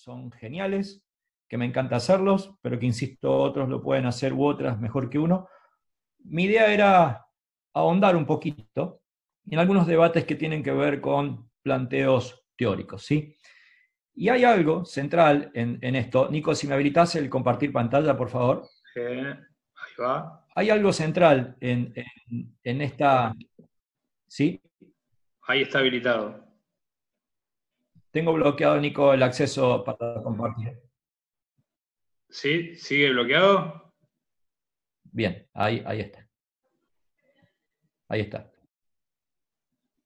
son geniales, que me encanta hacerlos, pero que insisto, otros lo pueden hacer u otras mejor que uno. Mi idea era ahondar un poquito en algunos debates que tienen que ver con planteos teóricos, ¿sí? Y hay algo central en, esto. Nico, si me habilitas el compartir pantalla, por favor. ahí va. Hay algo central en, en esta... ¿Sí? Ahí está habilitado. Tengo bloqueado, Nico, el acceso para compartir. ¿Sí? ¿Sigue bloqueado? Bien, ahí, ahí está. Ahí está.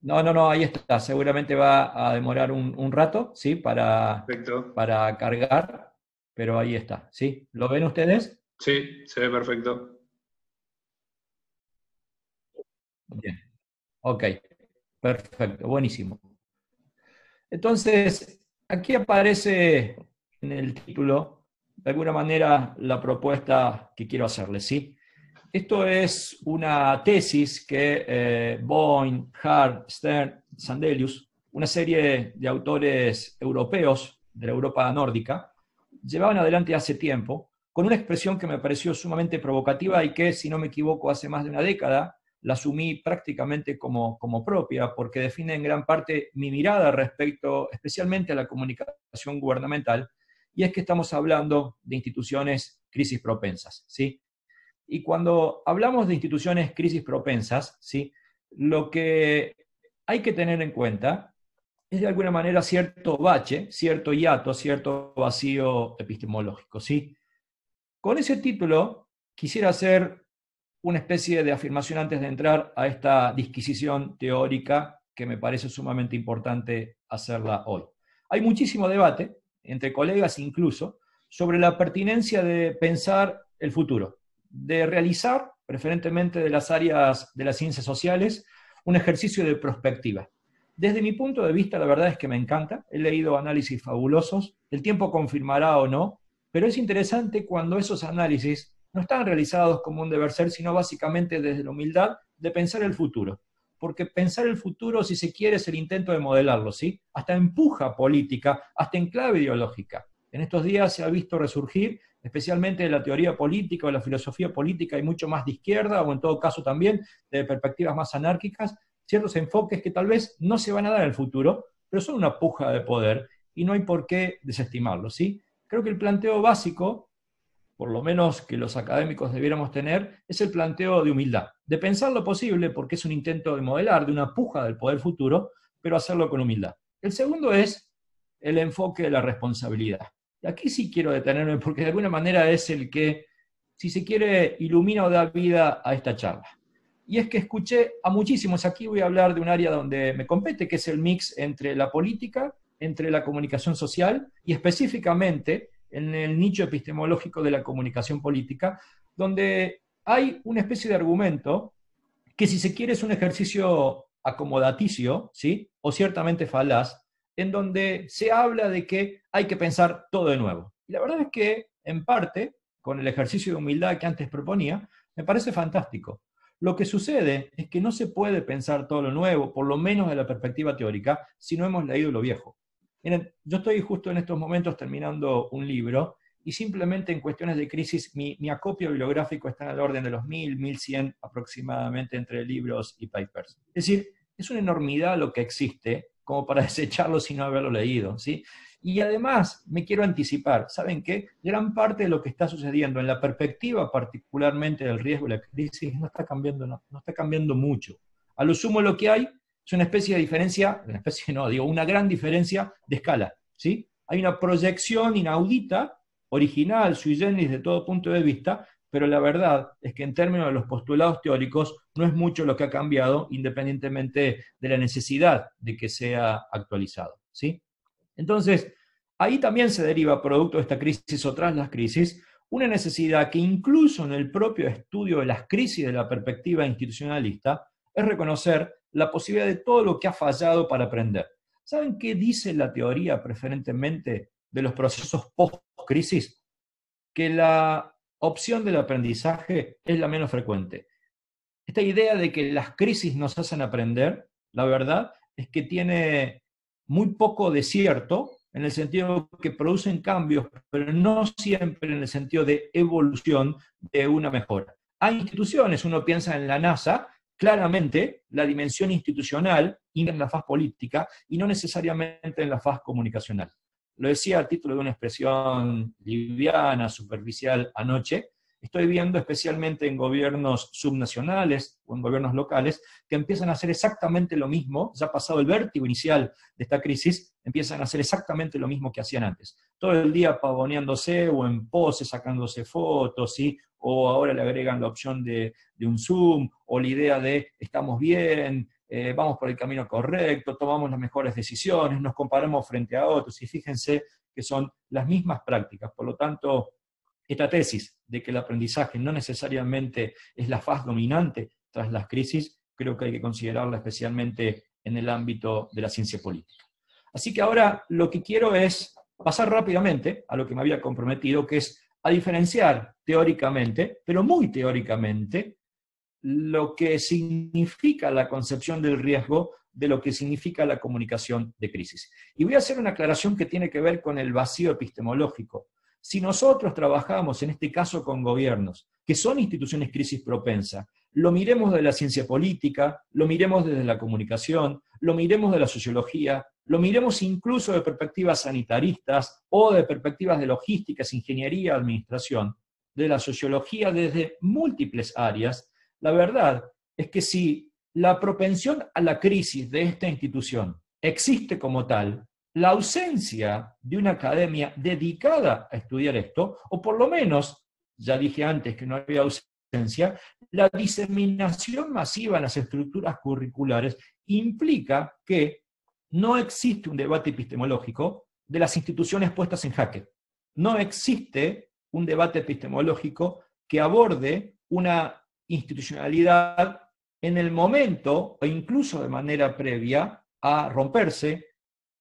No, no, no, ahí está. Seguramente va a demorar un, rato, ¿sí? Para, para cargar, pero ahí está, ¿sí? ¿Lo ven ustedes? Sí, se ve perfecto. Bien. Ok, perfecto, buenísimo. Entonces, aquí aparece en el título de alguna manera la propuesta que quiero hacerles, ¿sí? Esto es una tesis que eh, Boyne, Hart, Stern, Sandelius, una serie de autores europeos de la Europa nórdica, llevaban adelante hace tiempo, con una expresión que me pareció sumamente provocativa y que, si no me equivoco, hace más de una década, la asumí prácticamente como, como propia, porque define en gran parte mi mirada respecto especialmente a la comunicación gubernamental y es que estamos hablando de instituciones crisis propensas, ¿sí? Y cuando hablamos de instituciones crisis propensas, ¿sí? Lo que hay que tener en cuenta es de alguna manera cierto bache, cierto hiato, cierto vacío epistemológico, ¿sí? Con ese título quisiera hacer una especie de afirmación antes de entrar a esta disquisición teórica que me parece sumamente importante hacerla hoy. Hay muchísimo debate, entre colegas incluso, sobre la pertinencia de pensar el futuro, de realizar, preferentemente de las áreas de las ciencias sociales, un ejercicio de prospectiva. Desde mi punto de vista, la verdad es que me encanta, he leído análisis fabulosos, el tiempo confirmará o no, pero es interesante cuando esos análisis no están realizados como un deber ser, sino básicamente desde la humildad de pensar el futuro porque pensar el futuro, si se quiere, es el intento de modelarlo, ¿sí? Hasta empuja política, hasta en clave ideológica. En estos días se ha visto resurgir, especialmente de la teoría política o la filosofía política, y mucho más de izquierda, o en todo caso también de perspectivas más anárquicas, ciertos enfoques que tal vez no se van a dar en el futuro, pero son una puja de poder y no hay por qué desestimarlo, ¿sí? Creo que el planteo básico por lo menos que los académicos debiéramos tener, es el planteo de humildad, de pensar lo posible, porque es un intento de modelar, de una puja del poder futuro, pero hacerlo con humildad. El segundo es el enfoque de la responsabilidad. Y aquí sí quiero detenerme, porque de alguna manera es el que, si se quiere, ilumina o da vida a esta charla. Y es que escuché a muchísimos, aquí voy a hablar de un área donde me compete, que es el mix entre la política, entre la comunicación social y específicamente en el nicho epistemológico de la comunicación política, donde hay una especie de argumento que si se quiere es un ejercicio acomodaticio, ¿sí? o ciertamente falaz, en donde se habla de que hay que pensar todo de nuevo. Y la verdad es que, en parte, con el ejercicio de humildad que antes proponía, me parece fantástico. Lo que sucede es que no se puede pensar todo lo nuevo, por lo menos de la perspectiva teórica, si no hemos leído lo viejo. Miren, yo estoy justo en estos momentos terminando un libro y simplemente en cuestiones de crisis mi, acopio bibliográfico está en el orden de los 1000, 1100 aproximadamente entre libros y papers. Es decir, es una enormidad lo que existe como para desecharlo sin no haberlo leído, ¿sí? Y además, me quiero anticipar, ¿saben qué? Gran parte de lo que está sucediendo en la perspectiva particularmente del riesgo de la crisis no está cambiando, no está cambiando mucho. A lo sumo lo que hay es una especie de diferencia, una especie no, digo, una gran diferencia de escala, ¿sí? Hay una proyección inaudita, original, sui generis de todo punto de vista, pero la verdad es que en términos de los postulados teóricos no es mucho lo que ha cambiado, independientemente de la necesidad de que sea actualizado, ¿sí? Entonces, ahí también se deriva, producto de esta crisis o tras las crisis, una necesidad que incluso en el propio estudio de las crisis de la perspectiva institucionalista es reconocer la posibilidad de todo lo que ha fallado para aprender. ¿Saben qué dice la teoría preferentemente de los procesos post-crisis? Que la opción del aprendizaje es la menos frecuente. Esta idea de que las crisis nos hacen aprender, la verdad es que tiene muy poco de cierto en el sentido que producen cambios, pero no siempre en el sentido de evolución de una mejora. Hay instituciones, uno piensa en la NASA, claramente la dimensión institucional en la faz política y no necesariamente en la faz comunicacional. Lo decía a título de una expresión liviana, superficial anoche, estoy viendo especialmente en gobiernos subnacionales o en gobiernos locales que empiezan a hacer exactamente lo mismo, ya pasado el vértigo inicial de esta crisis, empiezan a hacer exactamente lo mismo que hacían antes. Todo el día pavoneándose o en pose, sacándose fotos, ¿sí? o ahora le agregan la opción de, un Zoom, o la idea de estamos bien, eh, vamos por el camino correcto, tomamos las mejores decisiones, nos comparamos frente a otros, y fíjense que son las mismas prácticas. Por lo tanto, esta tesis de que el aprendizaje no necesariamente es la faz dominante tras las crisis, creo que hay que considerarla especialmente en el ámbito de la ciencia política. Así que ahora lo que quiero es pasar rápidamente a lo que me había comprometido, que es a diferenciar teóricamente, pero muy teóricamente, lo que significa la concepción del riesgo de lo que significa la comunicación de crisis. Y voy a hacer una aclaración que tiene que ver con el vacío epistemológico. Si nosotros trabajamos, en este caso con gobiernos, que son instituciones crisis propensa, lo miremos de la ciencia política, lo miremos desde la comunicación, lo miremos de la sociología, lo miremos incluso de perspectivas sanitaristas o de perspectivas de logísticas, ingeniería, administración, de la sociología desde múltiples áreas, la verdad es que si la propensión a la crisis de esta institución existe como tal, la ausencia de una academia dedicada a estudiar esto, o por lo menos, ya dije antes que no había ausencia, la diseminación masiva en las estructuras curriculares implica que no existe un debate epistemológico de las instituciones puestas en jaque. No existe un debate epistemológico que aborde una institucionalidad en el momento o incluso de manera previa a romperse,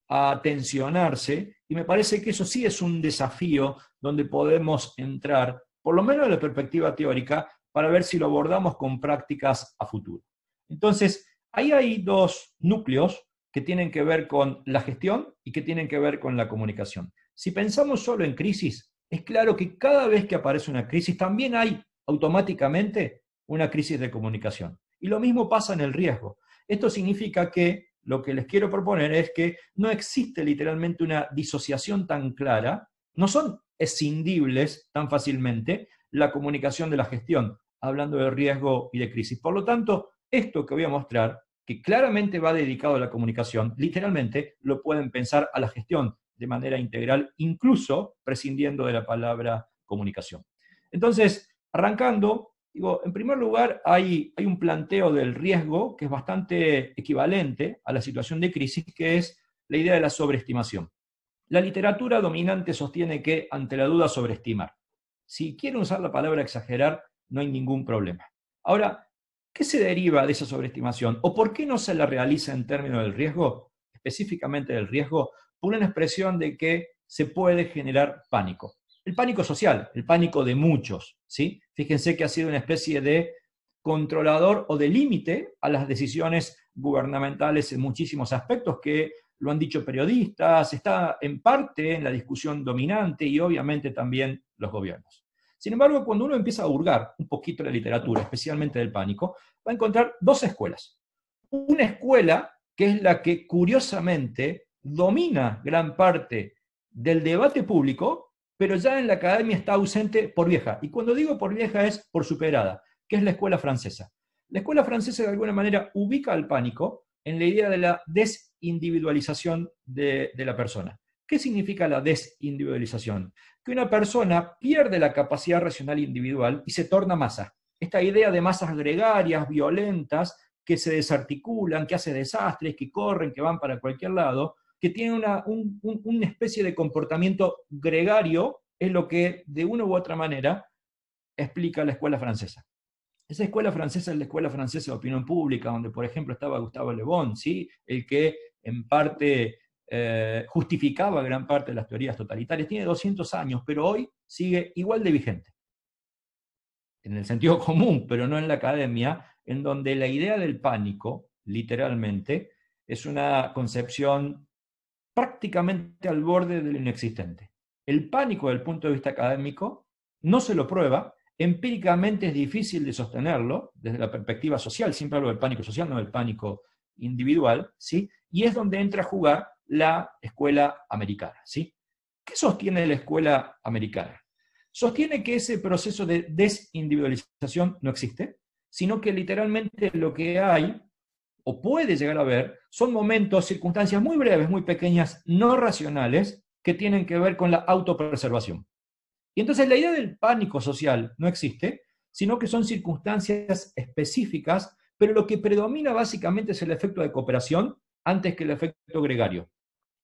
a tensionarse, y me parece que eso sí es un desafío donde podemos entrar, por lo menos de la perspectiva teórica, para ver si lo abordamos con prácticas a futuro. Entonces, ahí hay dos núcleos que tienen que ver con la gestión y que tienen que ver con la comunicación. Si pensamos solo en crisis, es claro que cada vez que aparece una crisis también hay automáticamente una crisis de comunicación. Y lo mismo pasa en el riesgo. Esto significa que lo que les quiero proponer es que no existe literalmente una disociación tan clara, no son escindibles tan fácilmente la comunicación de la gestión, hablando de riesgo y de crisis. Por lo tanto, esto que voy a mostrar, que claramente va dedicado a la comunicación, literalmente lo pueden pensar a la gestión de manera integral, incluso prescindiendo de la palabra comunicación. Entonces, arrancando, Digo, en primer lugar, hay, un planteo del riesgo que es bastante equivalente a la situación de crisis, que es la idea de la sobreestimación. La literatura dominante sostiene que ante la duda sobreestimar. Si quieren usar la palabra exagerar, no hay ningún problema. Ahora, ¿qué se deriva de esa sobreestimación? ¿O por qué no se la realiza en términos del riesgo, específicamente del riesgo, por una expresión de que se puede generar pánico? El pánico social, el pánico de muchos. ¿sí? Fíjense que ha sido una especie de controlador o de límite a las decisiones gubernamentales en muchísimos aspectos que lo han dicho periodistas, está en parte en la discusión dominante y obviamente también los gobiernos. Sin embargo, cuando uno empieza a hurgar un poquito la literatura, especialmente del pánico, va a encontrar dos escuelas. Una escuela que es la que curiosamente domina gran parte del debate público pero ya en la academia está ausente por vieja. Y cuando digo por vieja es por superada, que es la escuela francesa. La escuela francesa de alguna manera ubica al pánico en la idea de la desindividualización de, la persona. ¿Qué significa la desindividualización? Que una persona pierde la capacidad racional individual y se torna masa. Esta idea de masas gregarias, violentas, que se desarticulan, que hacen desastres, que corren, que van para cualquier lado, que tiene una, especie de comportamiento gregario, es lo que de una u otra manera explica la escuela francesa. Esa escuela francesa es la escuela francesa de opinión pública, donde por ejemplo estaba Gustavo Le Bon, ¿sí? el que en parte eh, justificaba gran parte de las teorías totalitarias. Tiene 200 años, pero hoy sigue igual de vigente. En el sentido común, pero no en la academia, en donde la idea del pánico, literalmente, es una concepción prácticamente al borde del inexistente. El pánico, desde el punto de vista académico, no se lo prueba, empíricamente es difícil de sostenerlo desde la perspectiva social, siempre hablo del pánico social, no del pánico individual, ¿sí? Y es donde entra a jugar la escuela americana, ¿sí? ¿Qué sostiene la escuela americana? Sostiene que ese proceso de desindividualización no existe, sino que literalmente lo que hay, o puede llegar a haber, son momentos, circunstancias muy breves, muy pequeñas, no racionales, que tienen que ver con la autopreservación. Y entonces la idea del pánico social no existe, sino que son circunstancias específicas, pero lo que predomina básicamente es el efecto de cooperación antes que el efecto gregario.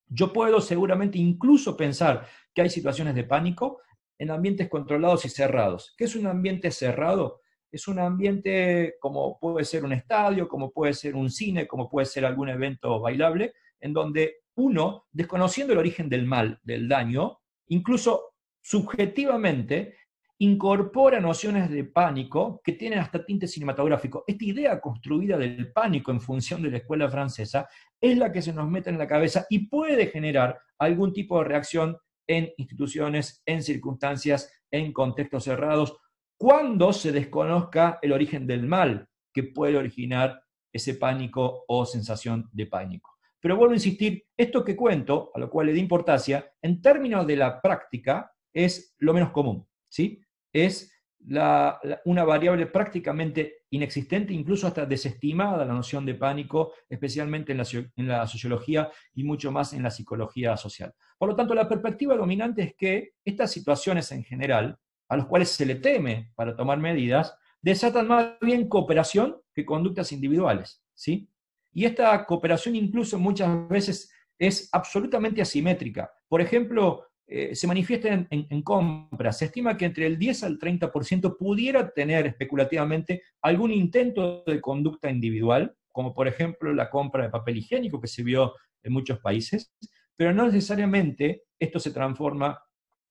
Yo puedo seguramente incluso pensar que hay situaciones de pánico en ambientes controlados y cerrados. ¿Qué es un ambiente cerrado? Es un ambiente como puede ser un estadio, como puede ser un cine, como puede ser algún evento bailable, en donde uno, desconociendo el origen del mal, del daño, incluso subjetivamente incorpora nociones de pánico que tienen hasta tinte cinematográfico. Esta idea construida del pánico en función de la escuela francesa es la que se nos mete en la cabeza y puede generar algún tipo de reacción en instituciones, en circunstancias, en contextos cerrados, cuando se desconozca el origen del mal que puede originar ese pánico o sensación de pánico. Pero vuelvo a insistir, esto que cuento, a lo cual le di importancia, en términos de la práctica, es lo menos común, ¿sí? Es una variable prácticamente inexistente, incluso hasta desestimada la noción de pánico, especialmente en la, en la sociología y mucho más en la psicología social. Por lo tanto, la perspectiva dominante es que estas situaciones en general, a las cuales se le teme para tomar medidas, desatan más bien cooperación que conductas individuales, ¿sí? Y esta cooperación incluso muchas veces es absolutamente asimétrica. Por ejemplo, eh, se manifiesta en, en, compras. Se estima que entre el 10 al 30% pudiera tener especulativamente algún intento de conducta individual, como por ejemplo la compra de papel higiénico que se vio en muchos países, pero no necesariamente esto se transforma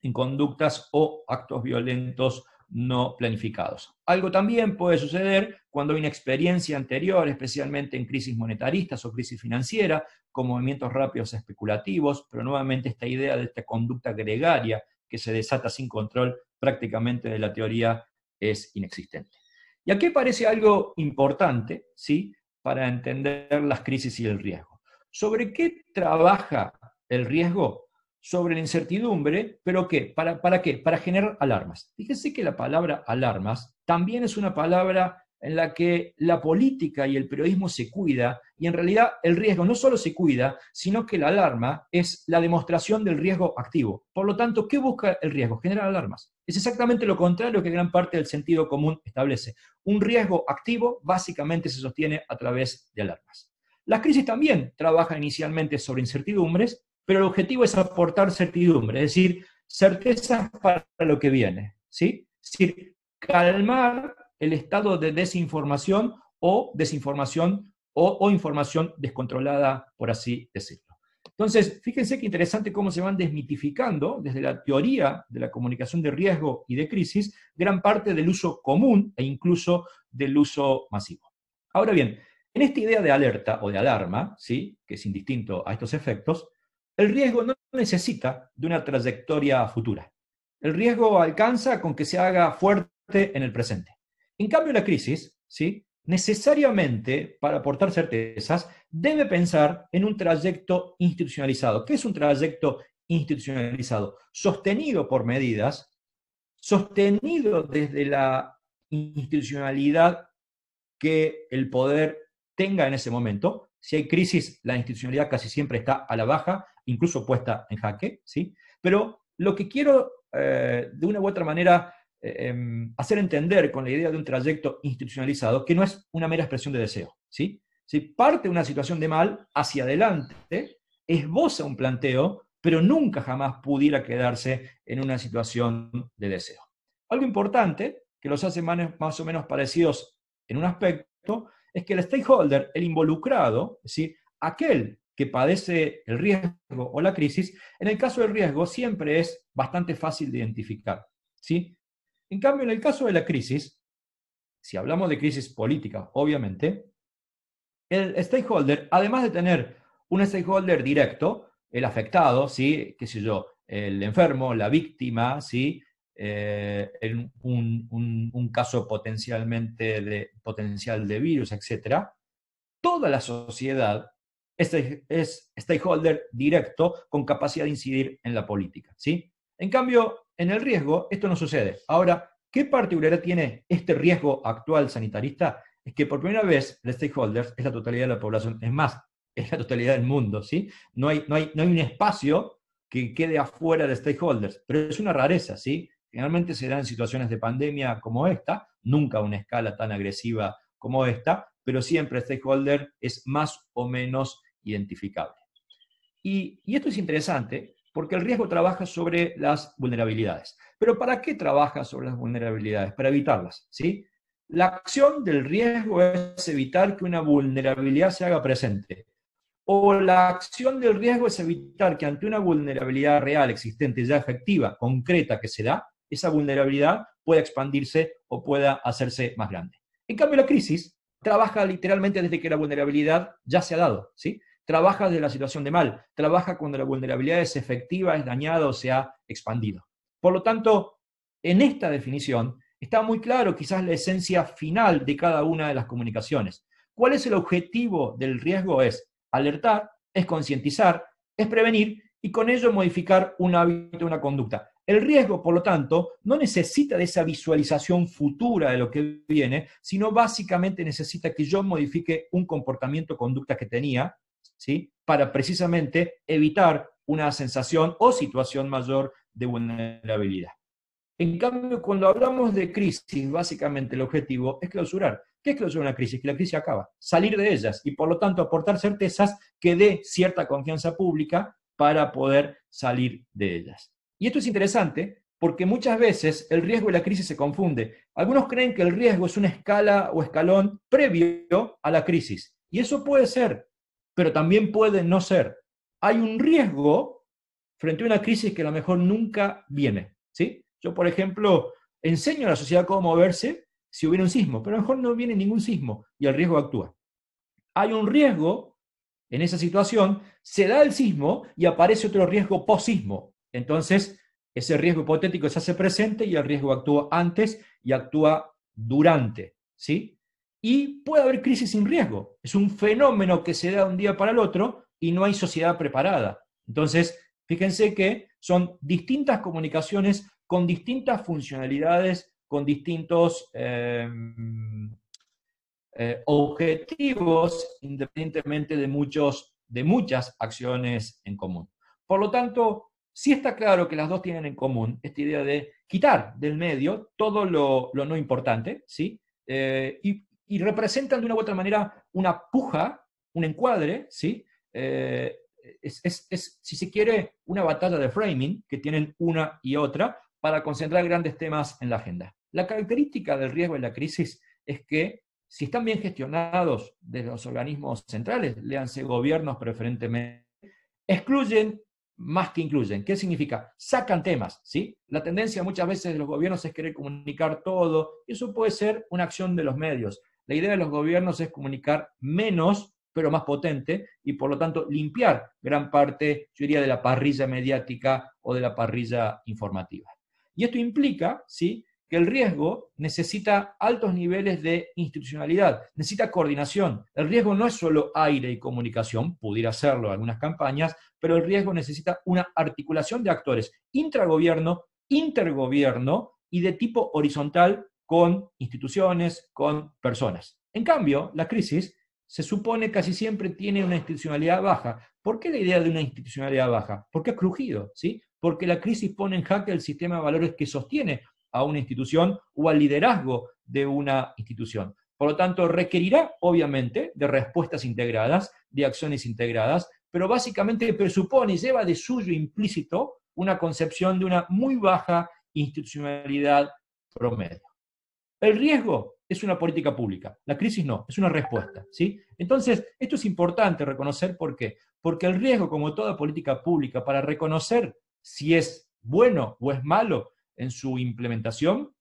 en conductas o actos violentos no planificados. Algo también puede suceder cuando hay una experiencia anterior, especialmente en crisis monetaristas o crisis financiera, con movimientos rápidos especulativos, pero nuevamente esta idea de esta conducta gregaria que se desata sin control prácticamente de la teoría es inexistente. Y aquí parece algo importante, ¿sí? Para entender las crisis y el riesgo. ¿Sobre qué trabaja el riesgo? Sobre la incertidumbre, pero ¿qué? ¿Para, ¿Para qué? Para generar alarmas. Fíjense que la palabra alarmas también es una palabra en la que la política y el periodismo se cuida, y en realidad el riesgo no solo se cuida, sino que la alarma es la demostración del riesgo activo. Por lo tanto, ¿qué busca el riesgo? Generar alarmas. Es exactamente lo contrario que gran parte del sentido común establece. Un riesgo activo básicamente se sostiene a través de alarmas. Las crisis también trabajan inicialmente sobre incertidumbres, pero el objetivo es aportar certidumbre, es decir, certeza para lo que viene, ¿sí? Es decir, calmar el estado de desinformación o desinformación o, información descontrolada, por así decirlo. Entonces, fíjense qué interesante cómo se van desmitificando desde la teoría de la comunicación de riesgo y de crisis gran parte del uso común e incluso del uso masivo. Ahora bien, en esta idea de alerta o de alarma, ¿sí? que es indistinto a estos efectos, el riesgo no necesita de una trayectoria futura. El riesgo alcanza con que se haga fuerte en el presente. En cambio, la crisis, ¿sí? necesariamente, para aportar certezas, debe pensar en un trayecto institucionalizado. ¿Qué es un trayecto institucionalizado? Sostenido por medidas, sostenido desde la institucionalidad que el poder tenga en ese momento. Si hay crisis, la institucionalidad casi siempre está a la baja incluso puesta en jaque, ¿sí? Pero lo que quiero, eh, de una u otra manera, eh, em, hacer entender con la idea de un trayecto institucionalizado, que no es una mera expresión de deseo, ¿sí? Si parte una situación de mal hacia adelante, esboza un planteo, pero nunca jamás pudiera quedarse en una situación de deseo. Algo importante, que los hace más o menos parecidos en un aspecto, es que el stakeholder, el involucrado, decir, aquel que padece el riesgo o la crisis, en el caso del riesgo siempre es bastante fácil de identificar. ¿sí? En cambio, en el caso de la crisis, si hablamos de crisis política, obviamente, el stakeholder, además de tener un stakeholder directo, el afectado, ¿sí? qué sé yo, el enfermo, la víctima, ¿sí? Eh, en un, caso potencialmente de, potencial de virus, etc., toda la sociedad es, es, stakeholder directo con capacidad de incidir en la política. ¿sí? En cambio, en el riesgo, esto no sucede. Ahora, ¿qué particularidad tiene este riesgo actual sanitarista? Es que por primera vez el stakeholder es la totalidad de la población. Es más, es la totalidad del mundo. ¿sí? No, hay, no, hay, no hay un espacio que quede afuera de stakeholders, pero es una rareza, ¿sí? Generalmente se da en situaciones de pandemia como esta, nunca una escala tan agresiva como esta, pero siempre stakeholder es más o menos identificable. Y, esto es interesante porque el riesgo trabaja sobre las vulnerabilidades. Pero ¿para qué trabaja sobre las vulnerabilidades? Para evitarlas, ¿sí? La acción del riesgo es evitar que una vulnerabilidad se haga presente. O la acción del riesgo es evitar que ante una vulnerabilidad real, existente, ya efectiva, concreta que se da, esa vulnerabilidad pueda expandirse o pueda hacerse más grande. En cambio, la crisis trabaja literalmente desde que la vulnerabilidad ya se ha dado, ¿sí? Trabaja desde la situación de mal, trabaja cuando la vulnerabilidad es efectiva, es dañada o se ha expandido. Por lo tanto, en esta definición está muy claro quizás la esencia final de cada una de las comunicaciones. ¿Cuál es el objetivo del riesgo? Es alertar, es concientizar, es prevenir y con ello modificar un hábito, una conducta. El riesgo, por lo tanto, no necesita de esa visualización futura de lo que viene, sino básicamente necesita que yo modifique un comportamiento, conducta que tenía, ¿sí? Para precisamente evitar una sensación o situación mayor de vulnerabilidad. En cambio, cuando hablamos de crisis, básicamente el objetivo es clausurar. ¿Qué es clausurar una crisis? Que la crisis acaba, salir de ellas y por lo tanto aportar certezas que dé cierta confianza pública para poder salir de ellas. Y esto es interesante porque muchas veces el riesgo y la crisis se confunde. Algunos creen que el riesgo es una escala o escalón previo a la crisis. Y eso puede ser, pero también puede no ser. Hay un riesgo frente a una crisis que a lo mejor nunca viene. ¿sí? Yo, por ejemplo, enseño a la sociedad cómo moverse si hubiera un sismo, pero a lo mejor no viene ningún sismo y el riesgo actúa. Hay un riesgo en esa situación, se da el sismo y aparece otro riesgo post-sismo. Entonces, ese riesgo hipotético se hace presente y el riesgo actúa antes y actúa durante, ¿sí? Y puede haber crisis sin riesgo. Es un fenómeno que se da un día para el otro y no hay sociedad preparada. Entonces, fíjense que son distintas comunicaciones con distintas funcionalidades, con distintos em, eh, objetivos, independiientemente de, muchos, de muchas acciones en común. Por lo tanto, Sí está claro que las dos tienen en común esta idea de quitar del medio todo lo, no importante, ¿sí? Eh, y, representan de una u otra manera una puja, un encuadre, ¿sí? Eh, es, si se quiere, una batalla de framing que tienen una y otra para concentrar grandes temas en la agenda. La característica del riesgo y la crisis es que si están bien gestionados desde los organismos centrales, léanse gobiernos preferentemente, excluyen más que incluyen. ¿Qué significa? Sacan temas, ¿sí? La tendencia muchas veces de los gobiernos es querer comunicar todo, eso puede ser una acción de los medios. La idea de los gobiernos es comunicar menos, pero más potente, y por lo tanto limpiar gran parte, yo diría, de la parrilla mediática o de la parrilla informativa. Y esto implica, ¿sí? que el riesgo necesita altos niveles de institucionalidad, necesita coordinación. El riesgo no es solo aire y comunicación, pudiera serlo algunas campañas, pero el riesgo necesita una articulación de actores intragobierno, intergobierno y de tipo horizontal con instituciones, con personas. En cambio, la crisis se supone casi siempre tiene una institucionalidad baja. ¿Por qué la idea de una institucionalidad baja? Porque ha crujido, ¿sí? Porque la crisis pone en jaque el sistema de valores que sostiene a una institución o al liderazgo de una institución. Por lo tanto, requerirá, obviamente, de respuestas integradas, de acciones integradas, pero básicamente presupone y lleva de suyo implícito una concepción de una muy baja institucionalidad promedio. El riesgo es una política pública, la crisis no, es una respuesta. ¿sí? Entonces, esto es importante reconocer por qué. Porque el riesgo, como toda política pública, para reconocer si es bueno o es malo, en su implementación,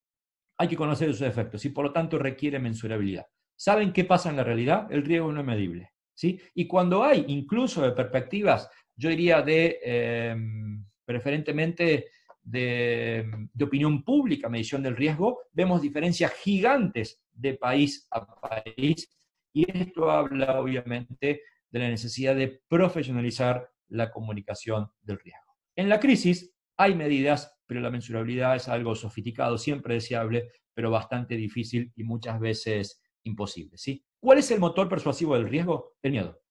hay que conocer sus efectos y por lo tanto requiere mensurabilidad. ¿Saben qué pasa en la realidad? El riesgo no es medible. ¿sí? Y cuando hay incluso de perspectivas yo diría de, em, preferentemente, de, opinión pública, medición del riesgo, vemos diferencias gigantes de país a país y esto habla obviamente de la necesidad de profesionalizar la comunicación del riesgo. En la crisis hay medidas, pero la mensurabilidad es algo sofisticado, siempre deseable, pero bastante difícil y muchas veces imposible. ¿sí? ¿Cuál es el motor persuasivo del riesgo? El miedo.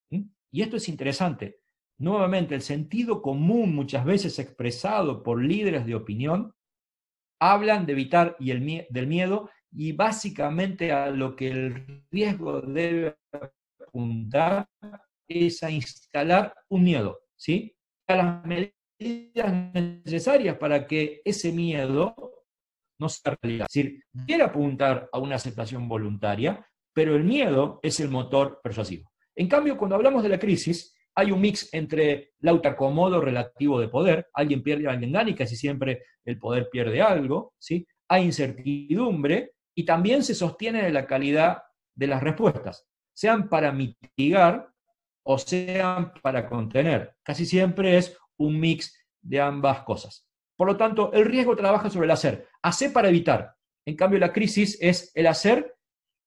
Y esto es interesante. Nuevamente, el sentido común, muchas veces expresado por líderes de opinión, hablan de evitar y el, del miedo y básicamente a lo que el riesgo debe apuntar es a instalar un miedo, ¿sí? A las medidas necesarias para que ese miedo no sea realidad. Quiere apuntar a una aceptación voluntaria, pero el miedo es el motor persuasivo. En cambio, cuando hablamos de la crisis, hay un mix entre el autoacomodo relativo de poder, alguien pierde, alguien gana y casi siempre el poder pierde algo, ¿sí? Hay incertidumbre y también se sostiene de la calidad de las respuestas, sean para mitigar o sean para contener. Casi siempre es un mix de ambas cosas. Por lo tanto, el riesgo trabaja sobre el hacer. Hacer para evitar. En cambio, la crisis es el hacer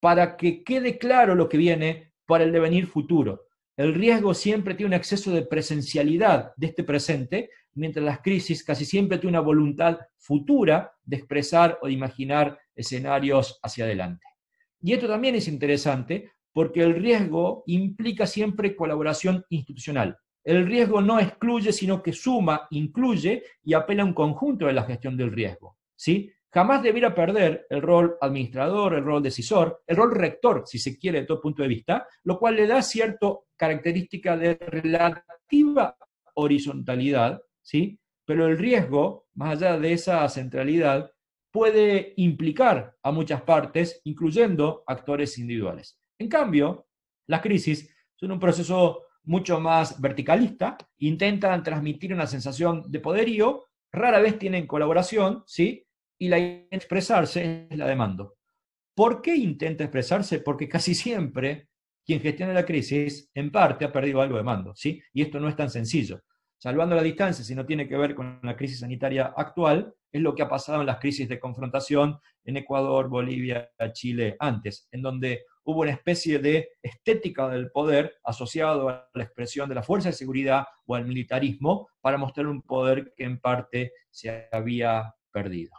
para que quede claro lo que viene para el devenir futuro. El riesgo siempre tiene un exceso de presencialidad de este presente, mientras las crisis casi siempre tiene una voluntad futura de expresar o de imaginar escenarios hacia adelante. Y esto también es interesante porque el riesgo implica siempre colaboración institucional. El riesgo no excluye, sino que suma, incluye y apela a un conjunto de la gestión del riesgo. ¿sí? Jamás debiera perder el rol administrador, el rol decisor, el rol rector, si se quiere, de todo punto de vista, lo cual le da cierta característica de relativa horizontalidad, ¿sí? pero el riesgo, más allá de esa centralidad, puede implicar a muchas partes, incluyendo actores individuales. En cambio, las crisis son un proceso mucho más verticalista, intentan transmitir una sensación de poderío, rara vez tienen colaboración, ¿sí? Y la expresarse es la demanda. ¿Por qué intenta expresarse? Porque casi siempre quien gestiona la crisis, en parte, ha perdido algo de mando, ¿sí? Y esto no es tan sencillo salvando la distancia, si no tiene que ver con la crisis sanitaria actual, es lo que ha pasado en las crisis de confrontación en Ecuador, Bolivia, Chile antes, en donde hubo una especie de estética del poder asociado a la expresión de la fuerza de seguridad o al militarismo para mostrar un poder que en parte se había perdido.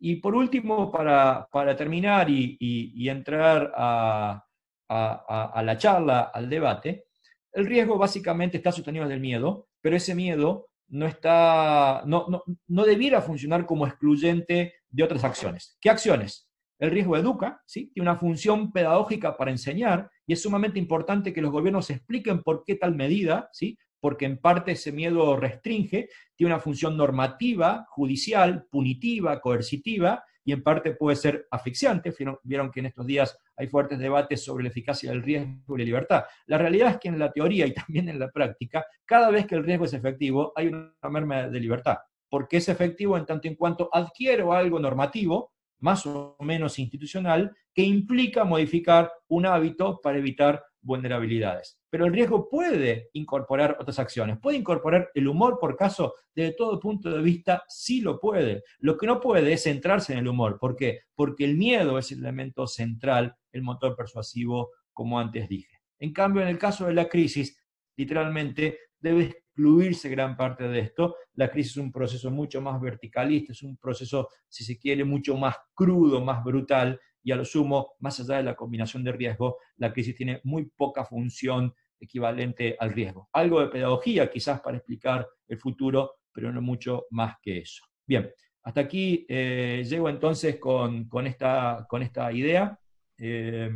Y por último, para, terminar y, entrar a, a la charla, al debate, el riesgo básicamente está sostenido del miedo, pero ese miedo no, está, no, no, debiera funcionar como excluyente de otras acciones. ¿Qué acciones? El riesgo educa, ¿sí? tiene una función pedagógica para enseñar y es sumamente importante que los gobiernos expliquen por qué tal medida, ¿sí? Porque en parte ese miedo restringe, tiene una función normativa, judicial, punitiva, coercitiva, y en parte puede ser asfixiante. Vieron que en estos días hay fuertes debates sobre la eficacia del riesgo y la libertad. La realidad es que en la teoría y también en la práctica, cada vez que el riesgo es efectivo, hay una merma de libertad, porque es efectivo en tanto en cuanto adquiero algo normativo, más o menos institucional, que implica modificar un hábito para evitar vulnerabilidades. Pero el riesgo puede incorporar otras acciones, puede incorporar el humor, por caso, desde todo punto de vista, sí lo puede. Lo que no puede es centrarse en el humor. ¿Por qué? Porque el miedo es el elemento central, el motor persuasivo, como antes dije. En cambio, en el caso de la crisis, literalmente debe excluirse gran parte de esto. La crisis es un proceso mucho más verticalista, es un proceso, si se quiere, mucho más crudo, más brutal, y a lo sumo, más allá de la combinación de riesgo, la crisis tiene muy poca función equivalente al riesgo. Algo de pedagogía quizás para explicar el futuro, pero no mucho más que eso. Bien, hasta aquí eh, llego entonces con, esta, con esta idea. Eh,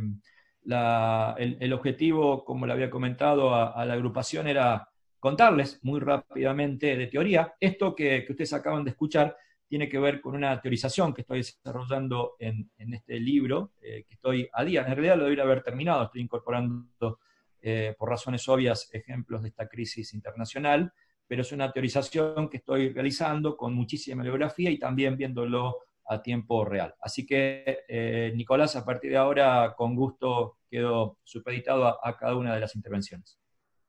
el, objetivo, como le había comentado a, la agrupación, era contarles muy rápidamente de teoría. Esto que, que ustedes acaban de escuchar tiene que ver con una teorización que estoy desarrollando en, este libro, eh, que estoy a día. En realidad lo debería haber terminado, estoy incorporando eh, por razones obvias ejemplos de esta crisis internacional, pero es una teorización que estoy realizando con muchísima bibliografía y también viéndolo a tiempo real. Así que, eh, Nicolás, a partir de ahora, con gusto quedo supeditado a cada una de las intervenciones.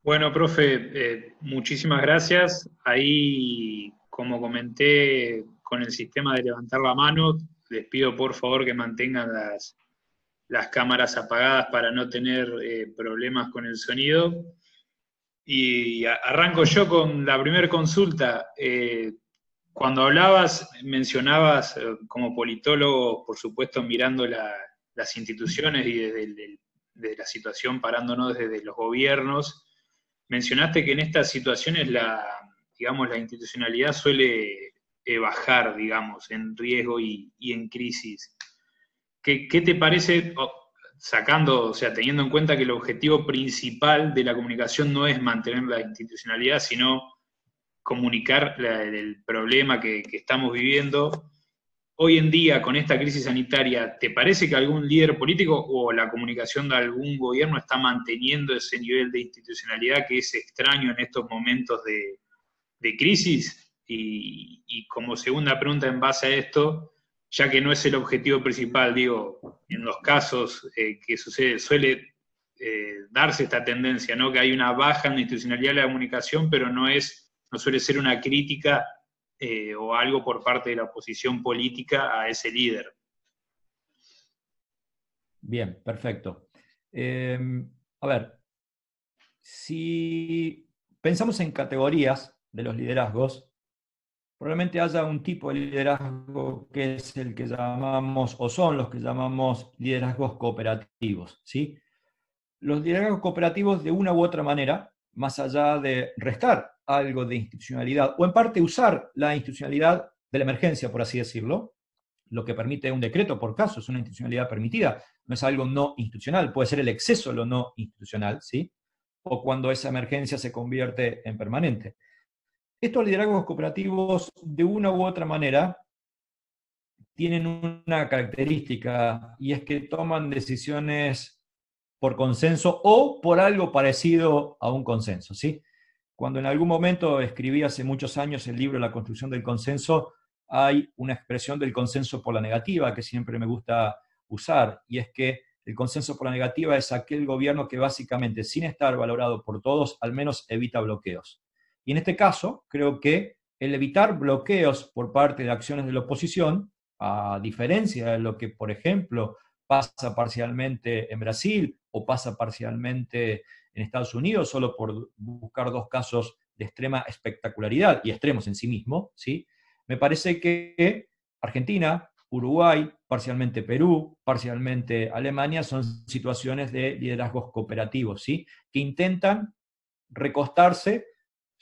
Bueno, profe, muchísimas gracias. Ahí, como comenté con el sistema de levantar la mano, les pido por favor que mantengan las, las cámaras apagadas para no tener eh, problemas con el sonido. Y arranco yo con la primera consulta. Eh, cuando hablabas, mencionabas como politólogo, por supuesto, mirando las instituciones y desde, desde la situación parándonos desde los gobiernos, mencionaste que en estas situaciones la, digamos, la institucionalidad suele bajar, digamos, en riesgo y, en crisis. ¿Qué, te parece, sacando, o sea, teniendo en cuenta que el objetivo principal de la comunicación no es mantener la institucionalidad, sino comunicar el problema que, que estamos viviendo? hoy en día con esta crisis sanitaria, ¿te parece que algún líder político o la comunicación de algún gobierno está manteniendo ese nivel de institucionalidad que es extraño en estos momentos de, crisis? Y, como segunda pregunta en base a esto, ya que no es el objetivo principal, digo, en los casos eh, que sucede, suele eh, darse esta tendencia, ¿no? Que hay una baja en la institucionalidad de la comunicación, pero no es, no suele ser una crítica eh, o algo por parte de la oposición política a ese líder. Bien, perfecto. Em, a ver, si pensamos en categorías de los liderazgos, probablemente haya un tipo de liderazgo que es el que llamamos, o son los que llamamos liderazgos cooperativos. ¿sí? Los liderazgos cooperativos, de una u otra manera, más allá de restar algo de institucionalidad, o en parte usar la institucionalidad de la emergencia, por así decirlo, lo que permite un decreto por caso, es una institucionalidad permitida, no es algo no institucional, puede ser el exceso de lo no institucional, ¿sí? O cuando esa emergencia se convierte en permanente. Estos liderazgos cooperativos, de una u otra manera, tienen una característica y es que toman decisiones por consenso o por algo parecido a un consenso, ¿sí? Cuando en algún momento escribí hace muchos años el libro La construcción del consenso, hay una expresión del consenso por la negativa que siempre me gusta usar, y es que el consenso por la negativa es aquel gobierno que básicamente, sin estar valorado por todos, al menos evita bloqueos. Y en este caso, creo que el evitar bloqueos por parte de acciones de la oposición, a diferencia de lo que, por ejemplo, pasa parcialmente en Brasil o pasa parcialmente en Estados Unidos, solo por buscar dos casos de extrema espectacularidad y extremos en sí mismo, ¿sí? me parece que Argentina, Uruguay, parcialmente Perú, parcialmente Alemania, son situaciones de liderazgos cooperativos, ¿sí? que intentan recostarse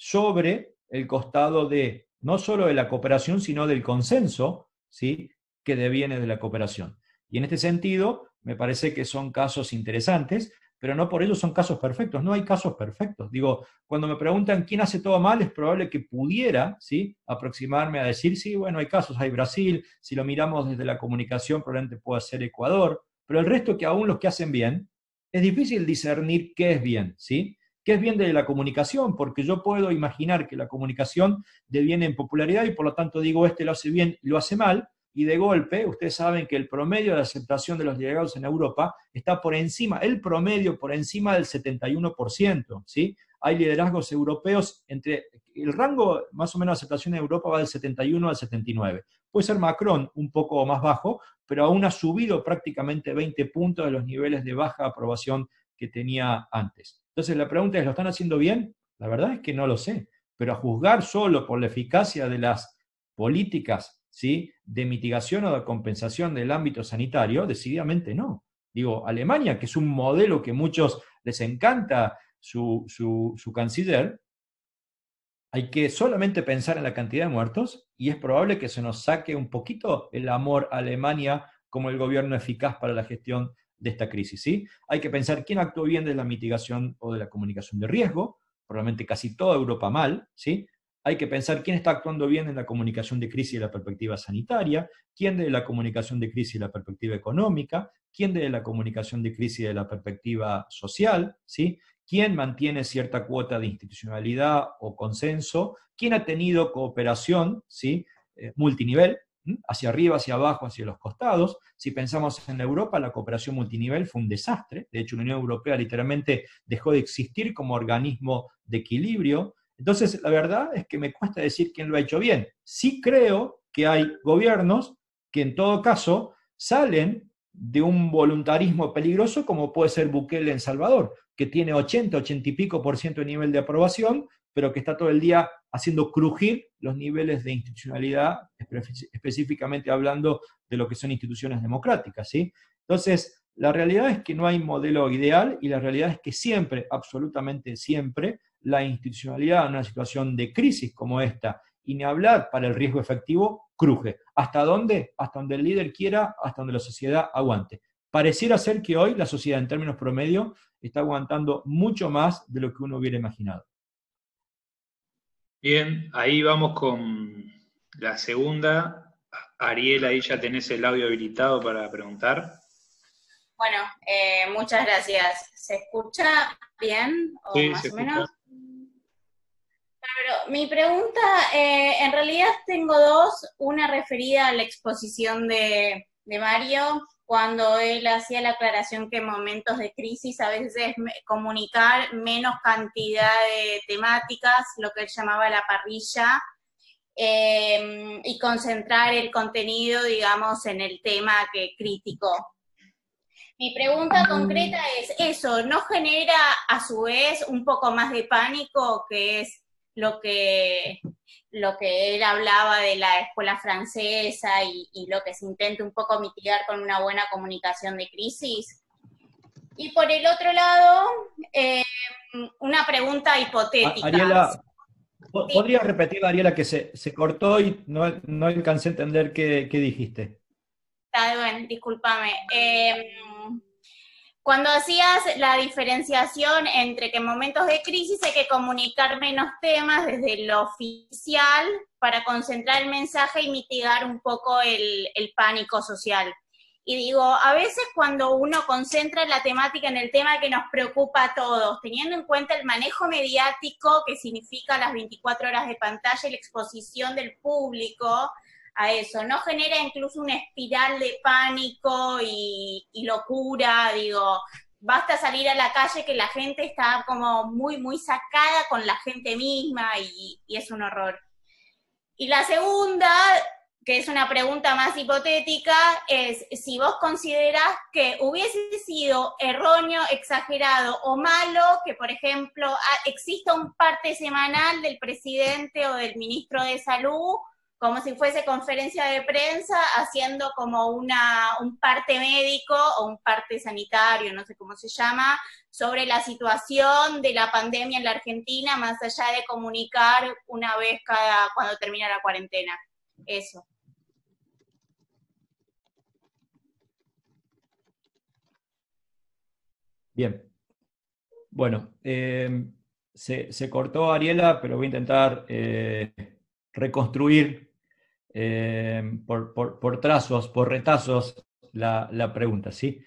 sobre el costado de no solo de la cooperación, sino del consenso ¿sí? que deviene de la cooperación. Y en este sentido, me parece que son casos interesantes, pero no por ello son casos perfectos. No hay casos perfectos. Digo, cuando me preguntan quién hace todo mal, es probable que pudiera ¿sí? aproximarme a decir, sí, bueno, hay casos, hay Brasil, si lo miramos desde la comunicación, probablemente pueda ser Ecuador, pero el resto que aún los que hacen bien, es difícil discernir qué es bien, ¿sí? ¿Qué es bien de la comunicación? Porque yo puedo imaginar que la comunicación deviene en popularidad y por lo tanto digo, este lo hace bien lo hace mal, y de golpe, ustedes saben que el promedio de aceptación de los delegados en Europa está por encima, el promedio por encima del 71%, ¿sí? Hay liderazgos europeos entre, el rango más o menos de aceptación en Europa va del 71 al 79. Puede ser Macron un poco más bajo, pero aún ha subido prácticamente 20 puntos de los niveles de baja aprobación que tenía antes. Entonces la pregunta es, ¿lo están haciendo bien? La verdad es que no lo sé, pero a juzgar solo por la eficacia de las políticas ¿sí? de mitigación o de compensación del ámbito sanitario, decididamente no. Digo, Alemania, que es un modelo que a muchos les encanta su, su, canciller, hay que solamente pensar en la cantidad de muertos y es probable que se nos saque un poquito el amor a Alemania como el gobierno eficaz para la gestión de esta crisis. ¿sí? Hay que pensar quién actuó bien de la mitigación o de la comunicación de riesgo, probablemente casi toda Europa mal, ¿sí? hay que pensar quién está actuando bien en la comunicación de crisis y la perspectiva sanitaria, quién de la comunicación de crisis y la perspectiva económica, quién de la comunicación de crisis y la perspectiva social, ¿sí? quién mantiene cierta cuota de institucionalidad o consenso, quién ha tenido cooperación ¿sí? Eh, multinivel, hacia arriba, hacia abajo, hacia los costados. Si pensamos en Europa, la cooperación multinivel fue un desastre. De hecho, la Unión Europea literalmente dejó de existir como organismo de equilibrio. Entonces, la verdad es que me cuesta decir quién lo ha hecho bien. Sí creo que hay gobiernos que en todo caso salen de un voluntarismo peligroso como puede ser Bukele en Salvador, que tiene 80, 80 y pico por ciento de nivel de aprobación, pero que está todo el día haciendo crujir los niveles de institucionalidad, específicamente hablando de lo que son instituciones democráticas. ¿sí? Entonces, la realidad es que no hay modelo ideal y la realidad es que siempre, absolutamente siempre, la institucionalidad en una situación de crisis como esta, y ni hablar para el riesgo efectivo, cruje. ¿Hasta dónde? Hasta donde el líder quiera, hasta donde la sociedad aguante. Pareciera ser que hoy la sociedad en términos promedio está aguantando mucho más de lo que uno hubiera imaginado. Bien, ahí vamos con la segunda. Ariel, ahí ya tenés el audio habilitado para preguntar. Bueno, eh, muchas gracias. ¿Se escucha bien? ¿O más o menos? Pero mi pregunta, eh, en realidad tengo dos. Una referida a la exposición de, de Mario, cuando él hacía la aclaración que en momentos de crisis a veces comunicar menos cantidad de temáticas, lo que él llamaba la parrilla, em, y concentrar el contenido, digamos, en el tema que crítico. Mi pregunta concreta es, ¿eso no genera a su vez un poco más de pánico, que es lo que lo que él hablaba de la escuela francesa y, lo que se intenta un poco mitigar con una buena comunicación de crisis. Y por el otro lado, eh, una pregunta hipotética. Ariela, ¿podría repetir, Ariela, que se, cortó y no, no, alcancé a entender qué, qué dijiste? Está bien, discúlpame. Eh, cuando hacías la diferenciación entre que en momentos de crisis hay que comunicar menos temas desde lo oficial para concentrar el mensaje y mitigar un poco el, pánico social. Y digo, a veces cuando uno concentra la temática en el tema que nos preocupa a todos, teniendo en cuenta el manejo mediático que significa las 24 horas de pantalla y la exposición del público, a eso, no genera incluso una espiral de pánico y, locura, digo, basta salir a la calle que la gente está como muy, muy sacada con la gente misma y, y, es un horror. Y la segunda, que es una pregunta más hipotética, es si vos considerás que hubiese sido erróneo, exagerado o malo que, por ejemplo, exista un parte semanal del presidente o del ministro de Salud como si fuese conferencia de prensa, haciendo como una, un parte médico o un parte sanitario, no sé cómo se llama, sobre la situación de la pandemia en la Argentina, más allá de comunicar una vez cada, cuando termina la cuarentena. Eso. Bien. Bueno, eh, se, cortó Ariela, pero voy a intentar eh, reconstruir eh, por, trazos, por retazos, la, pregunta. ¿sí?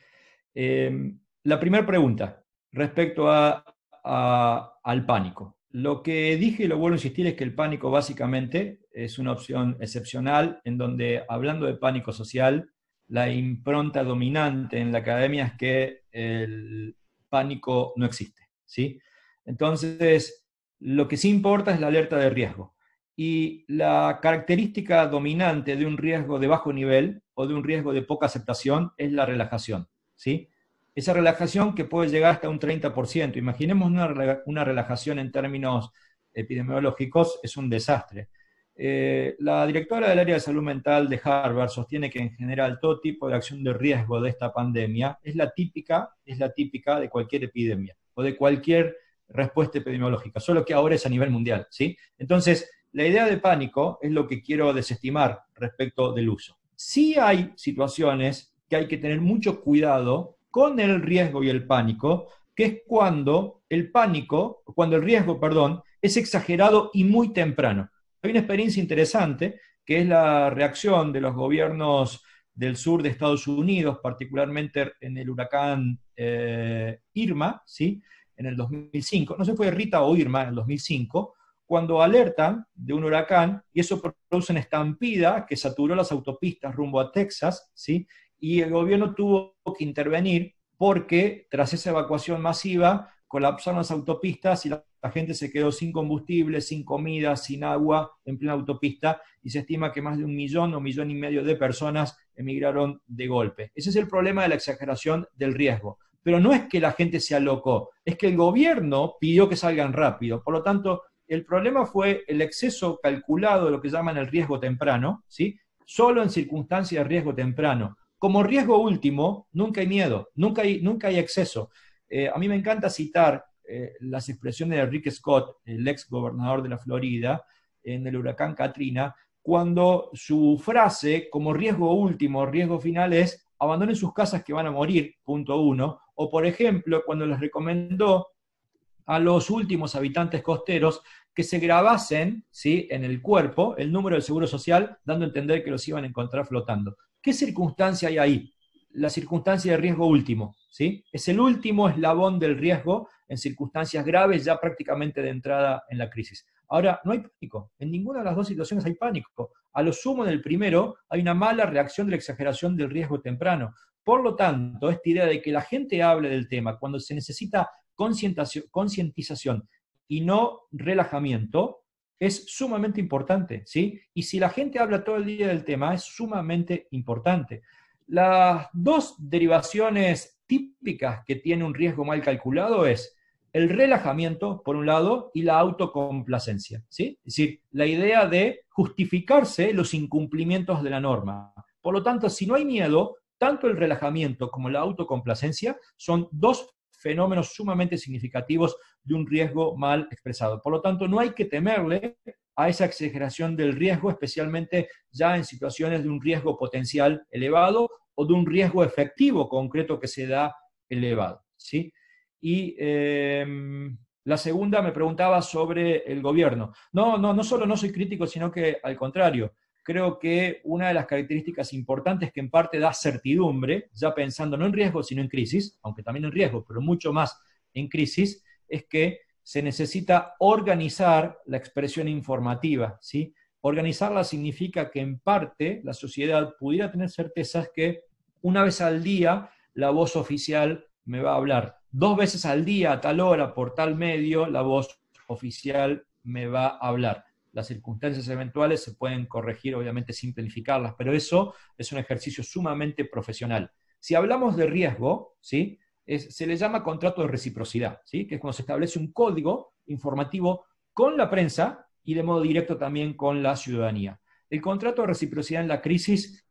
Eh, la primera pregunta, respecto a, al pánico. Lo que dije y lo vuelvo a insistir es que el pánico básicamente es una opción excepcional en donde, hablando de pánico social, la impronta dominante en la academia es que el pánico no existe. ¿sí? Entonces, lo que sí importa es la alerta de riesgo. Y la característica dominante de un riesgo de bajo nivel o de un riesgo de poca aceptación es la relajación. ¿sí? Esa relajación que puede llegar hasta un 30%. Imaginemos una, relajación en términos epidemiológicos, es un desastre. Eh, la directora del área de salud mental de Harvard sostiene que en general todo tipo de acción de riesgo de esta pandemia es la típica, es la típica de cualquier epidemia o de cualquier respuesta epidemiológica, solo que ahora es a nivel mundial, ¿sí? Entonces, la idea de pánico es lo que quiero desestimar respecto del uso. Sí hay situaciones que hay que tener mucho cuidado con el riesgo y el pánico, que es cuando el pánico, cuando el riesgo, perdón, es exagerado y muy temprano. Hay una experiencia interesante que es la reacción de los gobiernos del sur de Estados Unidos, particularmente en el huracán eh, Irma, ¿sí? en el 2005, no sé si fue Rita o Irma en el 2005, cuando alertan de un huracán y eso produce una estampida que saturó las autopistas rumbo a Texas, ¿sí? Y el gobierno tuvo que intervenir porque tras esa evacuación masiva colapsaron las autopistas y la, gente se quedó sin combustible, sin comida, sin agua en plena autopista y se estima que más de un millón o millón y medio de personas emigraron de golpe. Ese es el problema de la exageración del riesgo. Pero no es que la gente se alocó, es que el gobierno pidió que salgan rápido. Por lo tanto, el problema fue el exceso calculado de lo que llaman el riesgo temprano, ¿sí? Solo en circunstancias de riesgo temprano. Como riesgo último, nunca hay miedo, nunca hay, nunca hay exceso. Eh, a mí me encanta citar eh, las expresiones de Rick Scott, el ex gobernador de la Florida, en el huracán Katrina, cuando su frase como riesgo último, riesgo final es abandonen sus casas que van a morir, punto uno, o por ejemplo, cuando les recomendó a los últimos habitantes costeros que se grabasen ¿sí? en el cuerpo el número del seguro social, dando a entender que los iban a encontrar flotando. ¿Qué circunstancia hay ahí? La circunstancia de riesgo último. ¿sí? Es el último eslabón del riesgo en circunstancias graves ya prácticamente de entrada en la crisis. Ahora, no hay pánico. En ninguna de las dos situaciones hay pánico. A lo sumo en el primero hay una mala reacción de la exageración del riesgo temprano. Por lo tanto, esta idea de que la gente hable del tema cuando se necesita concientización y no relajamiento es sumamente importante, ¿sí? Y si la gente habla todo el día del tema, es sumamente importante. Las dos derivaciones típicas que tiene un riesgo mal calculado es el relajamiento, por un lado, y la autocomplacencia, ¿sí? Es decir, la idea de justificarse los incumplimientos de la norma. Por lo tanto, si no hay miedo, tanto el relajamiento como la autocomplacencia son dos fenómenos sumamente significativos de un riesgo mal expresado. Por lo tanto, no hay que temerle a esa exageración del riesgo, especialmente ya en situaciones de un riesgo potencial elevado o de un riesgo efectivo concreto que se da elevado. ¿sí? Y em, la segunda me preguntaba sobre el gobierno. No, no, no solo no soy crítico, sino que al contrario, creo que una de las características importantes que en parte da certidumbre, ya pensando no en riesgo, sino en crisis, aunque también en riesgo, pero mucho más en crisis, es que se necesita organizar la expresión informativa, ¿sí? Organizarla significa que en parte la sociedad pudiera tener certezas que una vez al día la voz oficial me va a hablar, dos veces al día a tal hora por tal medio la voz oficial me va a hablar las circunstancias eventuales se pueden corregir, obviamente, sin planificarlas, pero eso es un ejercicio sumamente profesional. Si hablamos de riesgo, ¿sí? se le llama contrato de reciprocidad, ¿sí? que es cuando se establece un código informativo con la prensa y de modo directo también con la ciudadanía. El contrato de reciprocidad en la crisis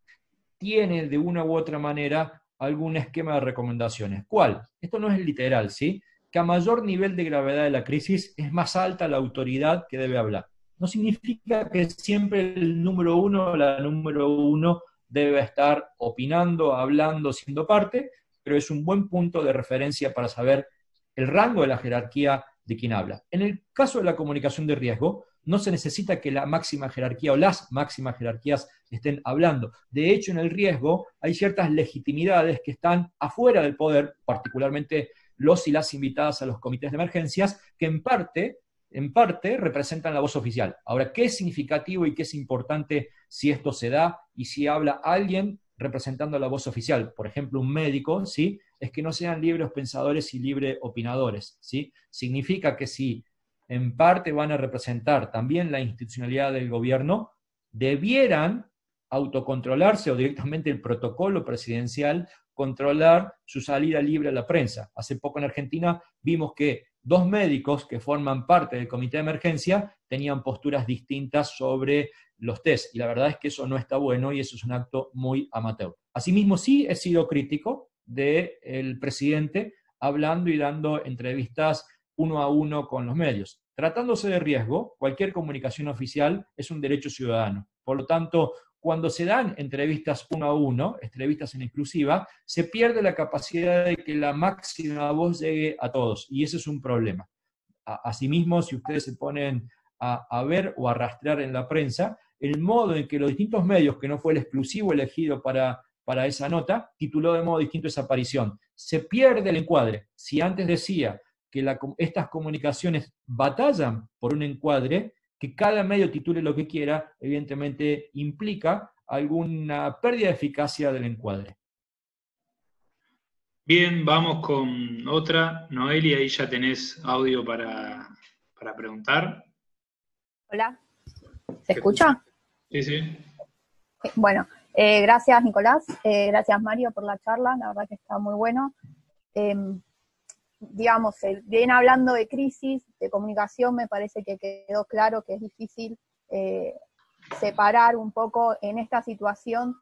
tiene de una u otra manera algún esquema de recomendaciones. ¿Cuál? Esto no es literal, ¿sí? Que a mayor nivel de gravedad de la crisis es más alta la autoridad que debe hablar no significa que siempre el número uno o la número uno debe estar opinando, hablando, siendo parte, pero es un buen punto de referencia para saber el rango de la jerarquía de quien habla. En el caso de la comunicación de riesgo, no se necesita que la máxima jerarquía o las máximas jerarquías estén hablando. De hecho, en el riesgo hay ciertas legitimidades que están afuera del poder, particularmente los y las invitadas a los comités de emergencias, que en parte en parte representan la voz oficial. Ahora, ¿qué es significativo y qué es importante si esto se da y si habla alguien representando la voz oficial? Por ejemplo, un médico, ¿sí? Es que no sean libres pensadores y libre opinadores, ¿sí? Significa que si en parte van a representar también la institucionalidad del gobierno, debieran autocontrolarse o directamente el protocolo presidencial controlar su salida libre a la prensa. Hace poco en Argentina vimos que dos médicos que forman parte del comité de emergencia tenían posturas distintas sobre los test. Y la verdad es que eso no está bueno y eso es un acto muy amateur. Asimismo, sí he sido crítico del presidente hablando y dando entrevistas uno a uno con los medios. Tratándose de riesgo, cualquier comunicación oficial es un derecho ciudadano. Por lo tanto, cuando se dan entrevistas uno a uno, entrevistas en exclusiva, se pierde la capacidad de que la máxima voz llegue a todos, y ese es un problema. Asimismo, si ustedes se ponen a, ver o a rastrear en la prensa, el modo en que los distintos medios, que no fue el exclusivo elegido para, para esa nota, tituló de modo distinto esa aparición. Se pierde el encuadre. Si antes decía que estas comunicaciones batallan por un encuadre, que cada medio titule lo que quiera, evidentemente implica alguna pérdida de eficacia del encuadre. Bien, vamos con otra. Noelia, ahí ya tenés audio para, preguntar. Hola, ¿se escucha? Sí, sí. Bueno, eh, gracias Nicolás, eh, gracias Mario por la charla, la verdad que está muy bueno. Em, digamos, bien hablando de crisis, de comunicación, me parece que quedó claro que es difícil eh, separar un poco en esta situación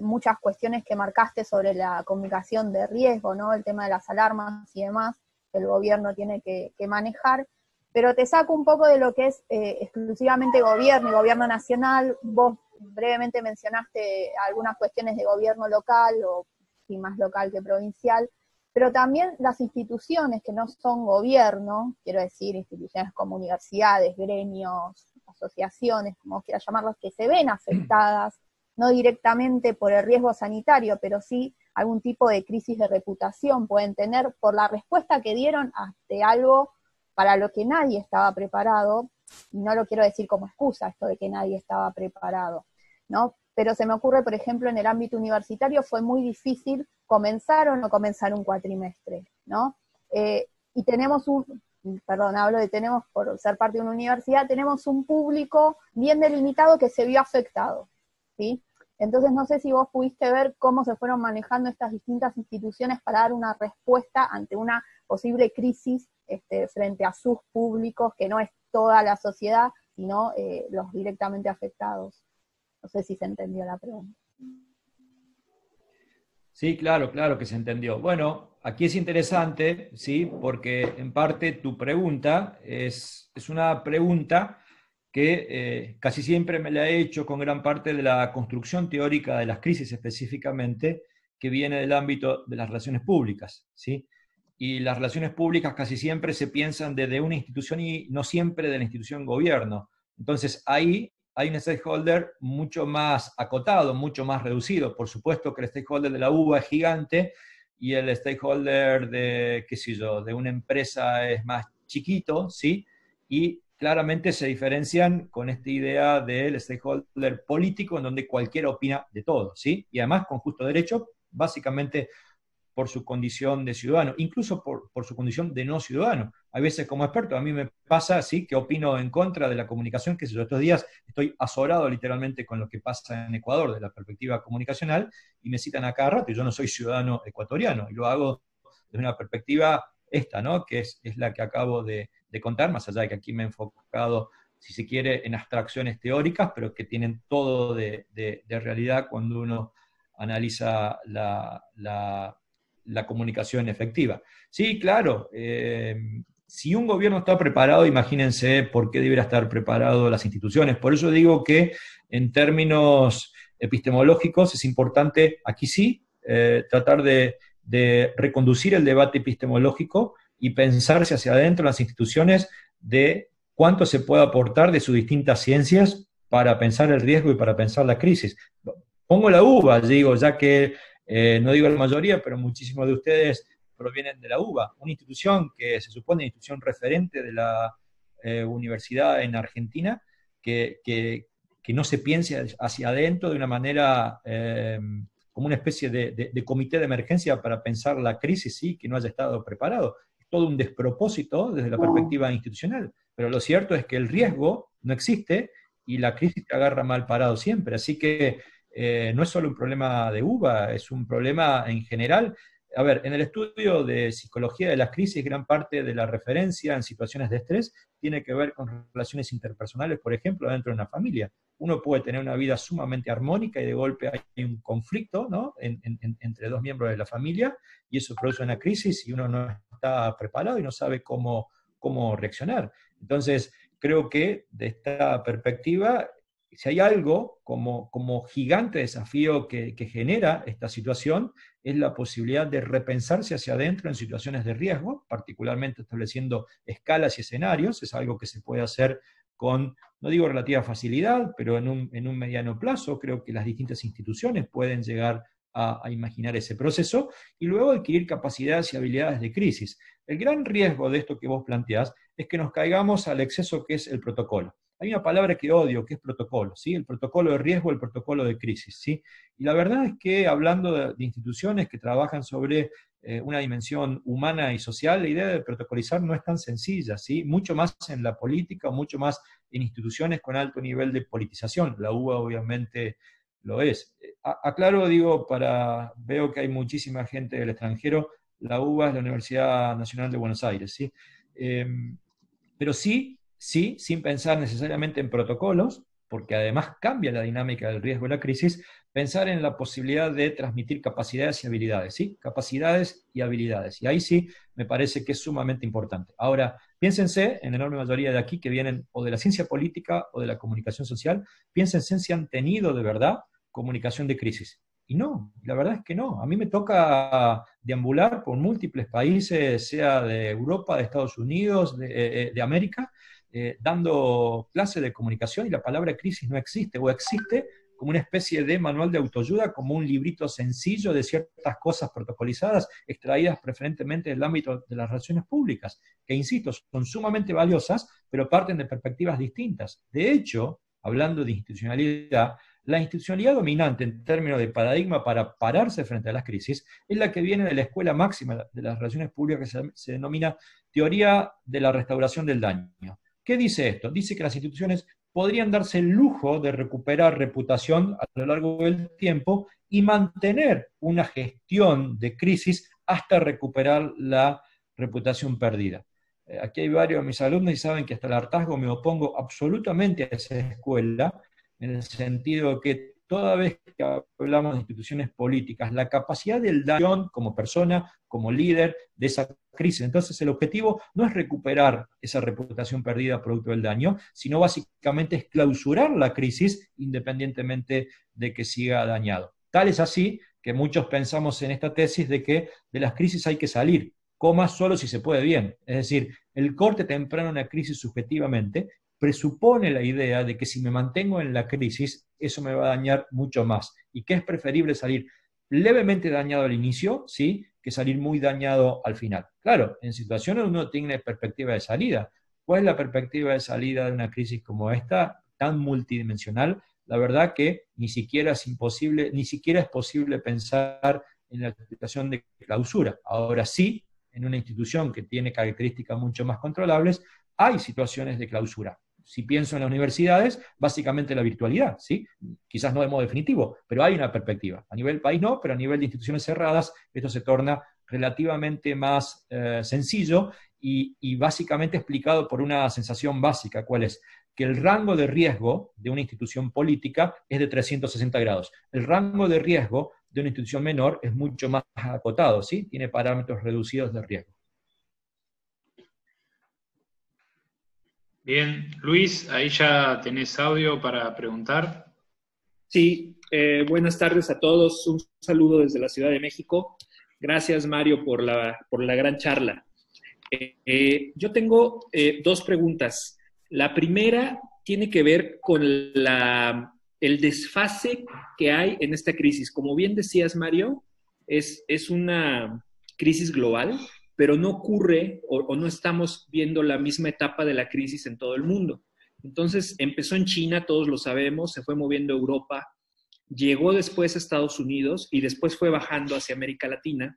muchas cuestiones que marcaste sobre la comunicación de riesgo, ¿no? El tema de las alarmas y demás que el gobierno tiene que, que manejar, pero te saco un poco de lo que es exclusivamente gobierno y gobierno nacional. Vos brevemente mencionaste algunas cuestiones de gobierno local o más local que provincial, pero también las instituciones que no son gobierno, quiero decir, instituciones como universidades, gremios, asociaciones, como quiera llamarlas, que se ven afectadas, no directamente por el riesgo sanitario, pero sí algún tipo de crisis de reputación pueden tener por la respuesta que dieron ante algo para lo que nadie estaba preparado, y no lo quiero decir como excusa esto de que nadie estaba preparado, ¿no? Pero se me ocurre, por ejemplo, en el ámbito universitario fue muy difícil comenzar o no comenzar un cuatrimestre, ¿no? Eh, y tenemos un, perdón, hablo de tenemos por ser parte de una universidad, tenemos un público bien delimitado que se vio afectado, ¿sí? Entonces no sé si vos pudiste ver cómo se fueron manejando estas distintas instituciones para dar una respuesta ante una posible crisis este, frente a sus públicos, que no es toda la sociedad, sino eh, los directamente afectados. No sé si se entendió la pregunta. Sí, claro, claro que se entendió. Bueno, aquí es interesante, ¿sí? Porque en parte tu pregunta es, es una pregunta que eh, casi siempre me la he hecho con gran parte de la construcción teórica de las crisis específicamente, que viene del ámbito de las relaciones públicas, ¿sí? y las relaciones públicas casi siempre se piensan desde una institución y no siempre de la institución gobierno. Entonces ahí hay un stakeholder mucho más acotado, mucho más reducido. Por supuesto que el stakeholder de la UBA es gigante y el stakeholder de, qué sé yo, de una empresa es más chiquito, ¿sí? Y claramente se diferencian con esta idea del stakeholder político en donde cualquiera opina de todo, ¿sí? Y además con justo derecho, básicamente por su condición de ciudadano, incluso por, su condición de no ciudadano. Hay veces como experto, a mí me pasa así que opino en contra de la comunicación, que yo estos días estoy azorado literalmente con lo que pasa en Ecuador de la perspectiva comunicacional y me citan a cada rato y yo no soy ciudadano ecuatoriano y lo hago desde una perspectiva esta, ¿no? Que es, la que acabo de, contar, más allá de que aquí me he enfocado si se quiere, en abstracciones teóricas, pero que tienen todo de, realidad cuando uno analiza la, la comunicación efectiva. Sí, claro, eh, si un gobierno está preparado, imagínense por qué debería estar preparado las instituciones. Por eso digo que en términos epistemológicos es importante, aquí sí, eh, tratar de, reconducir el debate epistemológico y pensarse hacia adentro las instituciones de cuánto se puede aportar de sus distintas ciencias para pensar el riesgo y para pensar la crisis. Pongo la uva, digo, ya que eh, no digo la mayoría, pero muchísimos de ustedes provienen de la UBA, una institución que se supone institución referente de la eh, universidad en Argentina, que, no se piense hacia adentro de una manera eh, como una especie de, comité de emergencia para pensar la crisis, sí, que no haya estado preparado. Es todo un despropósito desde la perspectiva institucional, pero lo cierto es que el riesgo no existe y la crisis te agarra mal parado siempre. Así que eh, no es solo un problema de UBA, es un problema en general. A ver, en el estudio de psicología de las crisis, gran parte de la referencia en situaciones de estrés tiene que ver con relaciones interpersonales, por ejemplo, dentro de una familia. Uno puede tener una vida sumamente armónica y de golpe hay un conflicto ¿no? entre dos miembros de la familia y eso produce una crisis y uno no está preparado y no sabe cómo, cómo reaccionar. Entonces, creo que de esta perspectiva si hay algo como, como gigante desafío que, genera esta situación, es la posibilidad de repensarse hacia adentro en situaciones de riesgo, particularmente estableciendo escalas y escenarios. Es algo que se puede hacer con, no digo relativa facilidad, pero en un, mediano plazo creo que las distintas instituciones pueden llegar a, a, imaginar ese proceso y luego adquirir capacidades y habilidades de crisis. El gran riesgo de esto que vos planteás es que nos caigamos al exceso que es el protocolo. Hay una palabra que odio, que es protocolo, ¿sí? El protocolo de riesgo, el protocolo de crisis, ¿sí? Y la verdad es que hablando de, instituciones que trabajan sobre eh, una dimensión humana y social, la idea de protocolizar no es tan sencilla, ¿sí? Mucho más en la política, mucho más en instituciones con alto nivel de politización. La UBA obviamente lo es. aclaro, digo, para, veo que hay muchísima gente del extranjero, la UBA es la Universidad Nacional de Buenos Aires, ¿sí? Eh, pero sí sí, sin pensar necesariamente en protocolos, porque además cambia la dinámica del riesgo y la crisis, pensar en la posibilidad de transmitir capacidades y habilidades, ¿sí? Capacidades y habilidades. Y ahí sí me parece que es sumamente importante. Ahora, piénsense, en la enorme mayoría de aquí que vienen o de la ciencia política o de la comunicación social, piénsense si han tenido de verdad comunicación de crisis. Y no, la verdad es que no. A mí me toca deambular por múltiples países, sea de Europa, de Estados Unidos, de, eh, de América, eh, dando clases de comunicación y la palabra crisis no existe, o existe como una especie de manual de autoayuda, como un librito sencillo de ciertas cosas protocolizadas, extraídas preferentemente del ámbito de las relaciones públicas, que, insisto, son sumamente valiosas, pero parten de perspectivas distintas. De hecho, hablando de institucionalidad, la institucionalidad dominante en términos de paradigma para pararse frente a las crisis es la que viene de la escuela máxima de las relaciones públicas que se, se denomina teoría de la restauración del daño ¿Qué dice esto? Dice que las instituciones podrían darse el lujo de recuperar reputación a lo largo del tiempo y mantener una gestión de crisis hasta recuperar la reputación perdida. Eh, aquí hay varios de mis alumnos y saben que hasta el hartazgo me opongo absolutamente a esa escuela, en el sentido que toda vez que hablamos de instituciones políticas, la capacidad del daño como persona, como líder de esa crisis. Entonces el objetivo no es recuperar esa reputación perdida producto del daño, sino básicamente es clausurar la crisis independientemente de que siga dañado. Tal es así que muchos pensamos en esta tesis de que de las crisis hay que salir, coma solo si se puede bien. Es decir, el corte temprano de una crisis subjetivamente presupone la idea de que si me mantengo en la crisis, eso me va a dañar mucho más y que es preferible salir levemente dañado al inicio, ¿sí? que salir muy dañado al final. Claro, en situaciones uno tiene perspectiva de salida. ¿Cuál es la perspectiva de salida de una crisis como esta, tan multidimensional? La verdad que ni siquiera es imposible, ni siquiera es posible pensar en la situación de clausura. Ahora sí, en una institución que tiene características mucho más controlables, hay situaciones de clausura si pienso en las universidades, básicamente la virtualidad, ¿sí? Quizás no de modo definitivo, pero hay una perspectiva. A nivel país no, pero a nivel de instituciones cerradas esto se torna relativamente más eh, sencillo y, y, básicamente explicado por una sensación básica, ¿cuál es? Que el rango de riesgo de una institución política es de 360 grados. El rango de riesgo de una institución menor es mucho más acotado, ¿sí? Tiene parámetros reducidos de riesgo. Bien, Luis, ahí ya tenés audio para preguntar. Sí, eh, buenas tardes a todos. Un saludo desde la Ciudad de México. Gracias, Mario, por la, por la gran charla. Eh, eh, yo tengo dos preguntas. La primera tiene que ver con la, el desfase que hay en esta crisis. Como bien decías, Mario, es, es una crisis global pero no ocurre o, no estamos viendo la misma etapa de la crisis en todo el mundo. Entonces empezó en China, todos lo sabemos, se fue moviendo a Europa, llegó después a Estados Unidos y después fue bajando hacia América Latina.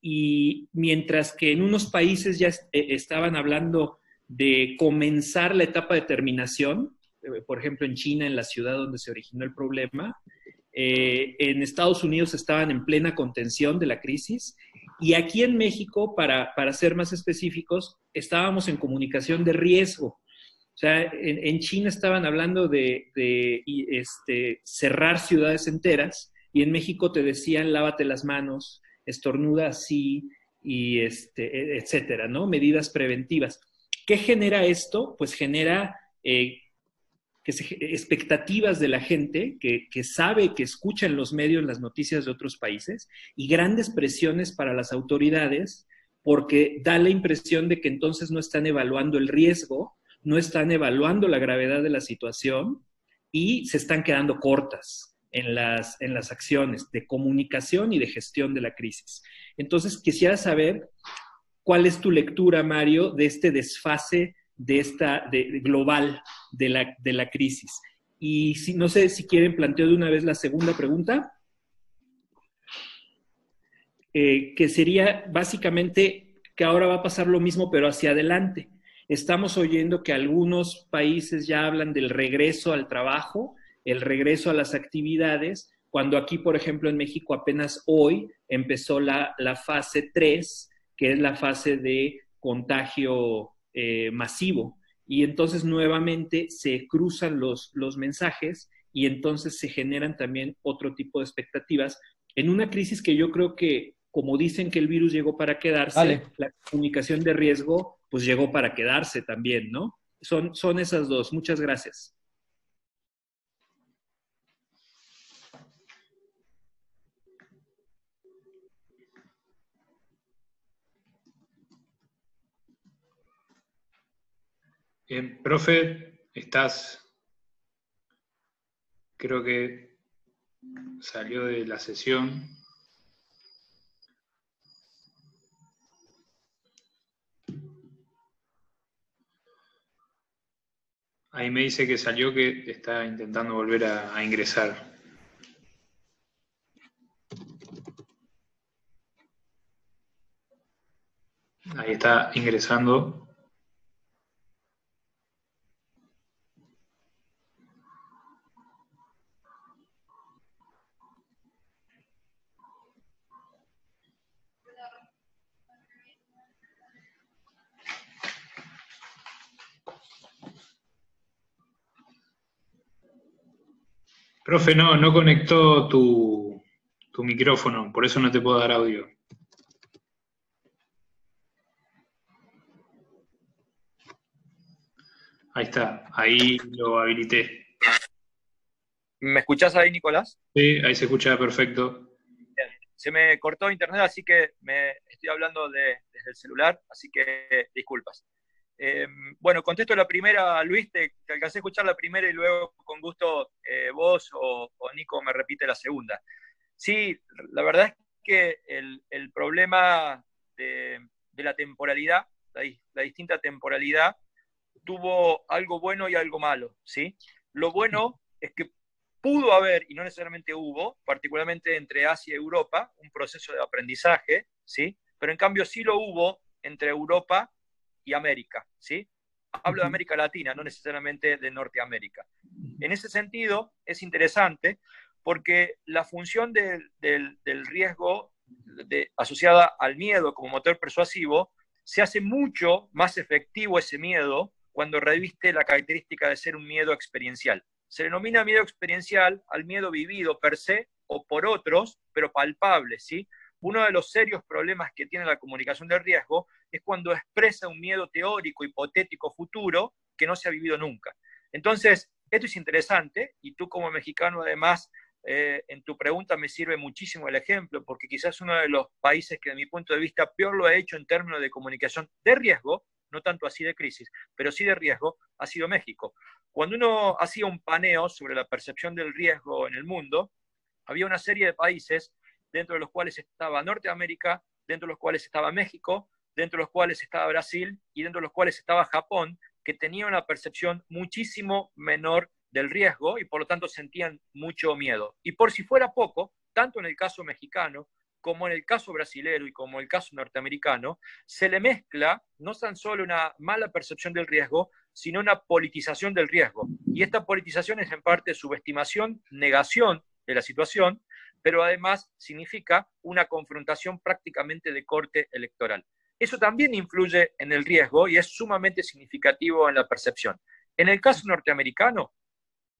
Y mientras que en unos países ya eh, estaban hablando de comenzar la etapa de terminación, eh, por ejemplo en China, en la ciudad donde se originó el problema, eh, en Estados Unidos estaban en plena contención de la crisis y aquí en México, para, ser más específicos, estábamos en comunicación de riesgo. O sea, en, China estaban hablando de, este, cerrar ciudades enteras y en México te decían lávate las manos, estornuda así y este, e, etcétera, ¿no? Medidas preventivas. ¿Qué genera esto? Pues genera eh, expectativas de la gente que, sabe, que escucha en los medios las noticias de otros países y grandes presiones para las autoridades porque da la impresión de que entonces no están evaluando el riesgo, no están evaluando la gravedad de la situación y se están quedando cortas. en las, en las acciones de comunicación y de gestión de la crisis. Entonces, quisiera saber cuál es tu lectura, Mario, de este desfase de esta, global de la, de la crisis. Y si, no sé si quieren planteo de una vez la segunda pregunta, eh, que sería básicamente que ahora va a pasar lo mismo, pero hacia adelante. Estamos oyendo que algunos países ya hablan del regreso al trabajo, el regreso a las actividades, cuando aquí, por ejemplo, en México apenas hoy empezó la, la fase 3, que es la fase de contagio eh, masivo y entonces nuevamente se cruzan los, los mensajes y entonces se generan también otro tipo de expectativas en una crisis que yo creo que, como dicen que el virus llegó para quedarse, la comunicación de riesgo pues llegó para quedarse también, ¿no? Son, son esas dos. Muchas gracias. Bien, profe, estás, creo que salió de la sesión. Ahí me dice que salió que está intentando volver a, a ingresar. Ahí está ingresando. Profe, no, no conectó tu, micrófono, por eso no te puedo dar audio. Ahí está, ahí lo habilité. ¿Me escuchás ahí, Nicolás? Sí, ahí se escucha perfecto. Se me cortó internet, así que me estoy hablando desde el celular, así que disculpas. Em, bueno, contesto la primera, Luis, te, alcancé a escuchar la primera y luego con gusto eh, vos o, Nico me repite la segunda. Sí, la verdad es que el, problema de, la temporalidad, la, distinta temporalidad, tuvo algo bueno y algo malo, ¿sí? Lo bueno es que pudo haber, y no necesariamente hubo, particularmente entre Asia y Europa, un proceso de aprendizaje, ¿sí? Pero en cambio sí lo hubo entre Europa y América, ¿sí? Hablo de América Latina, no necesariamente de Norteamérica. En ese sentido, es interesante porque la función del, riesgo asociada al miedo como motor persuasivo se hace mucho más efectivo ese miedo cuando reviste la característica de ser un miedo experiencial. Se denomina miedo experiencial al miedo vivido per se o por otros, pero palpable, ¿sí? Uno de los serios problemas que tiene la comunicación del riesgo es cuando expresa un miedo teórico, hipotético, futuro, que no se ha vivido nunca. Entonces, esto es interesante y tú como mexicano además, eh, en tu pregunta me sirve muchísimo el ejemplo, porque quizás uno de los países que de mi punto de vista peor lo ha hecho en términos de comunicación de riesgo, no tanto así de crisis, pero sí de riesgo, ha sido México. Cuando uno hacía un paneo sobre la percepción del riesgo en el mundo, había una serie de países dentro de los cuales estaba Norteamérica, dentro de los cuales estaba México, dentro de los cuales estaba Brasil y dentro de los cuales estaba Japón, que tenían una percepción muchísimo menor del riesgo y por lo tanto sentían mucho miedo. Y por si fuera poco, tanto en el caso mexicano como en el caso brasilero y como en el caso norteamericano, se le mezcla no tan solo una mala percepción del riesgo, sino una politización del riesgo. Y esta politización es en parte subestimación, negación de la situación, pero además significa una confrontación prácticamente de corte electoral. Eso también influye en el riesgo y es sumamente significativo en la percepción. En el caso norteamericano,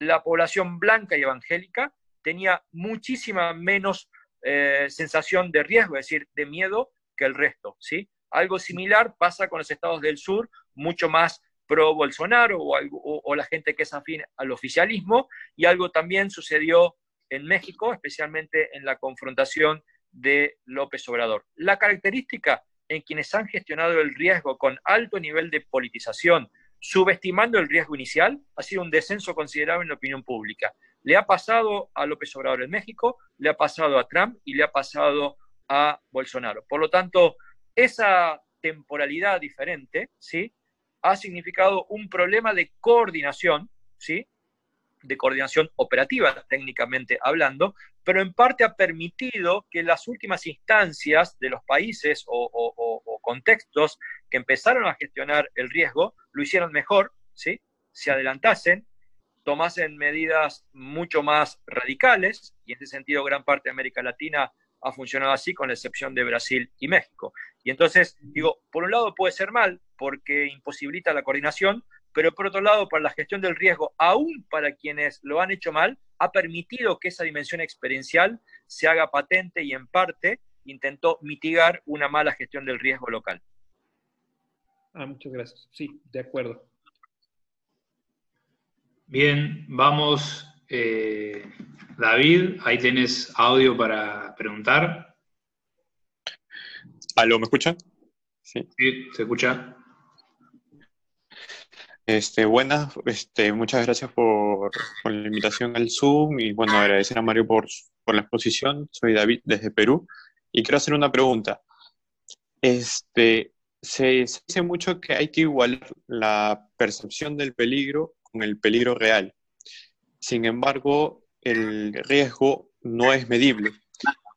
la población blanca y evangélica tenía muchísima menos eh, sensación de riesgo, es decir, de miedo que el resto, ¿sí? Algo similar pasa con los estados del sur, mucho más pro Bolsonaro o, o, la gente que es afín al oficialismo, y algo también sucedió en México, especialmente en la confrontación de López Obrador. La característica en quienes han gestionado el riesgo con alto nivel de politización, subestimando el riesgo inicial, ha sido un descenso considerable en la opinión pública. Le ha pasado a López Obrador en México, le ha pasado a Trump y le ha pasado a Bolsonaro. Por lo tanto, esa temporalidad diferente, ¿sí? Ha significado un problema de coordinación, ¿sí? De coordinación operativa, técnicamente hablando, pero en parte ha permitido que las últimas instancias de los países o, contextos que empezaron a gestionar el riesgo lo hicieran mejor, ¿sí? Se adelantasen, tomasen medidas mucho más radicales, y en ese sentido gran parte de América Latina ha funcionado así, con la excepción de Brasil y México. Y entonces, digo, por un lado puede ser mal porque imposibilita la coordinación, pero por otro lado, para la gestión del riesgo, aún para quienes lo han hecho mal, ha permitido que esa dimensión experiencial se haga patente y en parte intentó mitigar una mala gestión del riesgo local. Ah, muchas gracias. Sí, de acuerdo. Bien, vamos eh, David, ahí tienes audio para preguntar. ¿Aló, me escuchan? Sí, se escucha. Este, buenas, este, muchas gracias por, la invitación al Zoom y bueno, agradecer a Mario por, por la exposición. Soy David desde Perú y quiero hacer una pregunta. Este, se, dice mucho que hay que igualar la percepción del peligro con el peligro real. Sin embargo, el riesgo no es medible.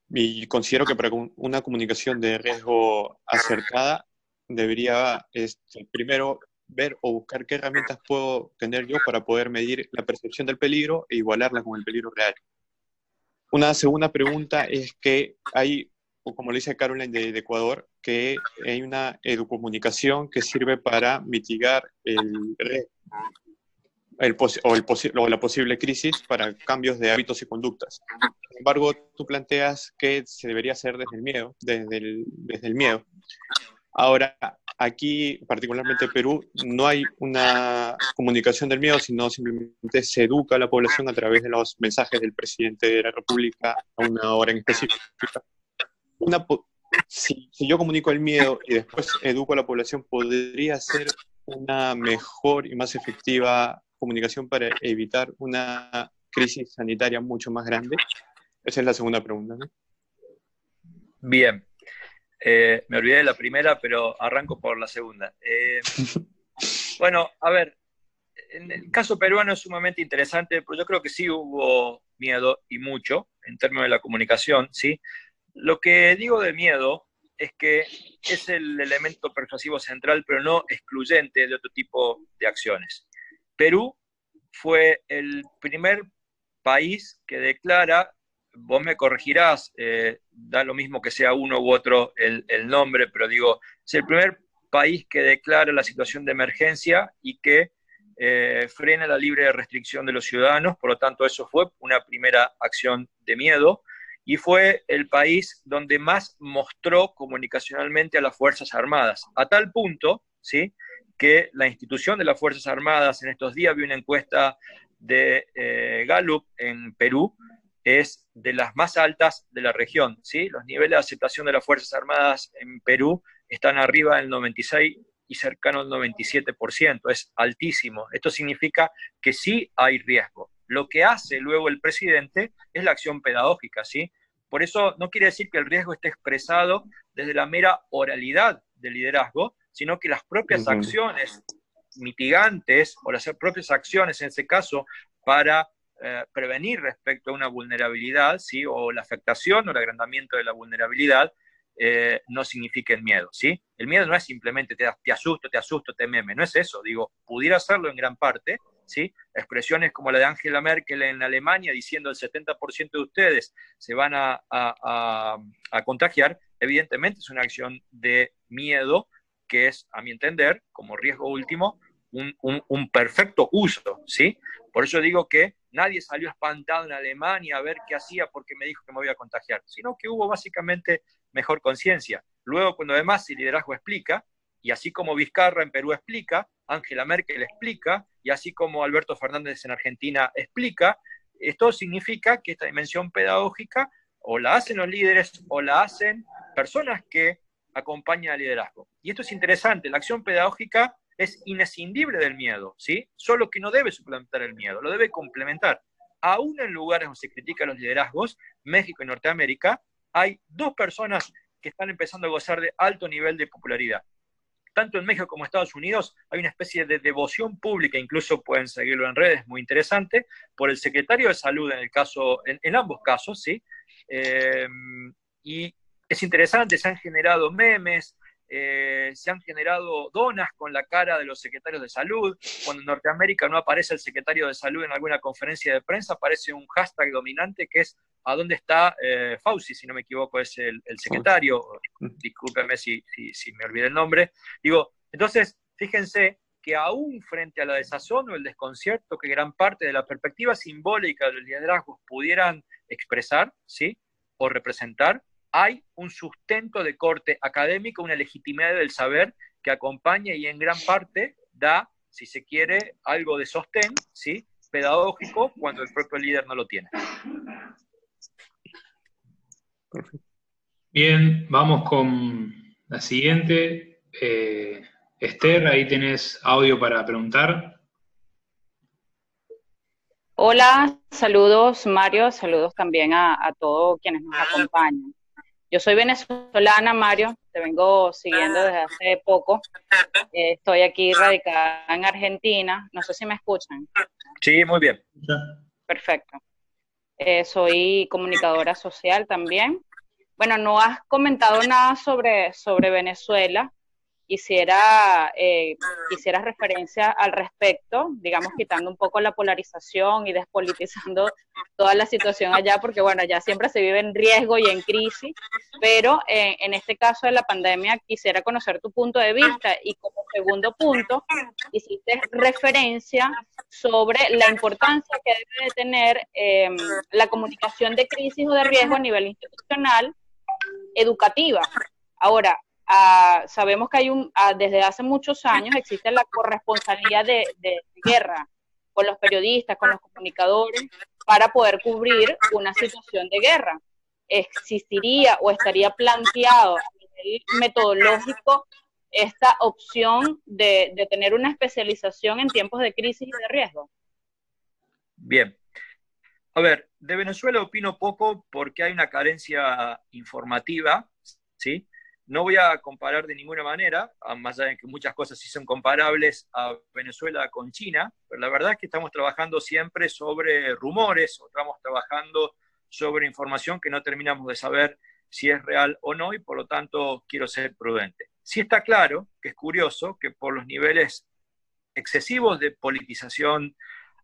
Y considero que para una comunicación de riesgo acertada debería este, primero ver o buscar qué herramientas puedo tener yo para poder medir la percepción del peligro e igualarla con el peligro real. Una segunda pregunta es que hay, como le dice Caroline de, Ecuador, que hay una educomunicación que sirve para mitigar el el o, el o la posible crisis para cambios de hábitos y conductas. Sin embargo, tú planteas que se debería hacer desde el miedo, desde el, desde el miedo. Ahora, aquí, particularmente en Perú, no hay una comunicación del miedo, sino simplemente se educa a la población a través de los mensajes del presidente de la República a una hora en específica. Una, si, si, yo comunico el miedo y después educo a la población, podría ser una mejor y más efectiva comunicación para evitar una crisis sanitaria mucho más grande? Esa es la segunda pregunta. Bien. Eh, me olvidé de la primera, pero arranco por la segunda. Eh, bueno, a ver, en el caso peruano es sumamente interesante, pero yo creo que sí hubo miedo y mucho en términos de la comunicación, ¿sí? Lo que digo de miedo es que es el elemento persuasivo central, pero no excluyente de otro tipo de acciones. Perú fue el primer país que declara, vos me corregirás, eh, da lo mismo que sea uno u otro el, nombre, pero digo, es el primer país que declara la situación de emergencia y que eh, frena la libre restricción de los ciudadanos, por lo tanto eso fue una primera acción de miedo y fue el país donde más mostró comunicacionalmente a las Fuerzas Armadas, a tal punto, ¿sí?, que la institución de las Fuerzas Armadas en estos días vi una encuesta de eh, Gallup en Perú, es de las más altas de la región. ¿sí? Los niveles de aceptación de las Fuerzas Armadas en Perú están arriba del 96 y cercano al 97%, es altísimo. Esto significa que sí hay riesgo. Lo que hace luego el presidente es la acción pedagógica, ¿sí? Por eso no quiere decir que el riesgo esté expresado desde la mera oralidad del liderazgo, sino que las propias acciones mitigantes o las propias acciones, en ese caso, para eh, prevenir respecto a una vulnerabilidad, ¿sí? o la afectación o el agrandamiento de la vulnerabilidad, eh, no signifiquen miedo. ¿sí? El miedo no es simplemente te, asusto, te asusto, te meme, no es eso. Digo, pudiera hacerlo en gran parte, ¿sí? expresiones como la de Angela Merkel en Alemania diciendo el 70% de ustedes se van a, a, a contagiar, evidentemente es una acción de miedo que es, a mi entender, como riesgo último, un, perfecto uso, ¿sí? Por eso digo que nadie salió espantado en Alemania a ver qué hacía porque me dijo que me voy a contagiar, sino que hubo básicamente mejor conciencia. Luego, cuando además el liderazgo explica, y así como Vizcarra en Perú explica, Angela Merkel explica, y así como Alberto Fernández en Argentina explica, esto significa que esta dimensión pedagógica o la hacen los líderes o la hacen personas que acompaña al liderazgo. Y esto es interesante, la acción pedagógica es inescindible del miedo, ¿sí? Solo que no debe suplantar el miedo, lo debe complementar. aún en lugares donde se critican los liderazgos, México y Norteamérica, hay dos personas que están empezando a gozar de alto nivel de popularidad. Tanto en México como en Estados Unidos hay una especie de devoción pública, incluso pueden seguirlo en redes, muy interesante, por el secretario de salud en el caso, en, ambos casos, ¿sí? Eh, y es interesante, se han generado memes, eh, se han generado donas con la cara de los secretarios de salud. Cuando en Norteamérica no aparece el secretario de salud en alguna conferencia de prensa, aparece un hashtag dominante que es ¿a dónde está eh, Fauci? Si no me equivoco, es el, secretario. Discúlpeme si, si, me olvidé el nombre. Digo, entonces, fíjense que aún frente a la desazón o el desconcierto que gran parte de la perspectiva simbólica de los liderazgos pudieran expresar, ¿sí? O representar, hay un sustento de corte académico, una legitimidad del saber que acompaña y en gran parte da, si se quiere, algo de sostén, ¿sí? pedagógico, cuando el propio líder no lo tiene. Bien, vamos con la siguiente. Eh, Esther, ahí tenés audio para preguntar. Hola, saludos Mario, saludos también a, a todos quienes nos acompañan. Yo soy venezolana, Mario, te vengo siguiendo desde hace poco. Eh, estoy aquí radicada en Argentina. No sé si me escuchan. Sí, muy bien. Perfecto. Eh, soy comunicadora social también. Bueno, no has comentado nada sobre, sobre Venezuela, quisiera, eh, quisiera referencia al respecto, digamos, quitando un poco la polarización y despolitizando toda la situación allá, porque bueno, allá siempre se vive en riesgo y en crisis, pero eh, en este caso de la pandemia quisiera conocer tu punto de vista y como segundo punto, hiciste referencia sobre la importancia que debe de tener em, la comunicación de crisis o de riesgo a nivel institucional educativa. Ahora, sabemos que hay un, desde hace muchos años existe la corresponsabilidad de, guerra con los periodistas, con los comunicadores, para poder cubrir una situación de guerra. ¿Existiría o estaría planteado a nivel metodológico esta opción de, de, tener una especialización en tiempos de crisis y de riesgo? Bien. A ver, de Venezuela opino poco porque hay una carencia informativa, ¿sí? No voy a comparar de ninguna manera, más allá de que muchas cosas sí son comparables a Venezuela con China, pero la verdad es que estamos trabajando siempre sobre rumores o estamos trabajando sobre información que no terminamos de saber si es real o no y por lo tanto quiero ser prudente. Sí está claro que es curioso que por los niveles excesivos de politización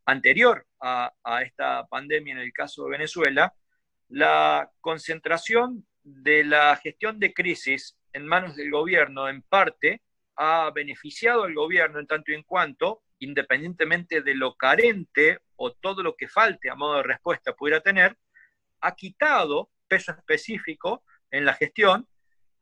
anterior a, a esta pandemia en el caso de Venezuela, la concentración de la gestión de crisis en manos del gobierno, en parte, ha beneficiado al gobierno en tanto y en cuanto, independientemente de lo carente o todo lo que falte a modo de respuesta pudiera tener, ha quitado peso específico en la gestión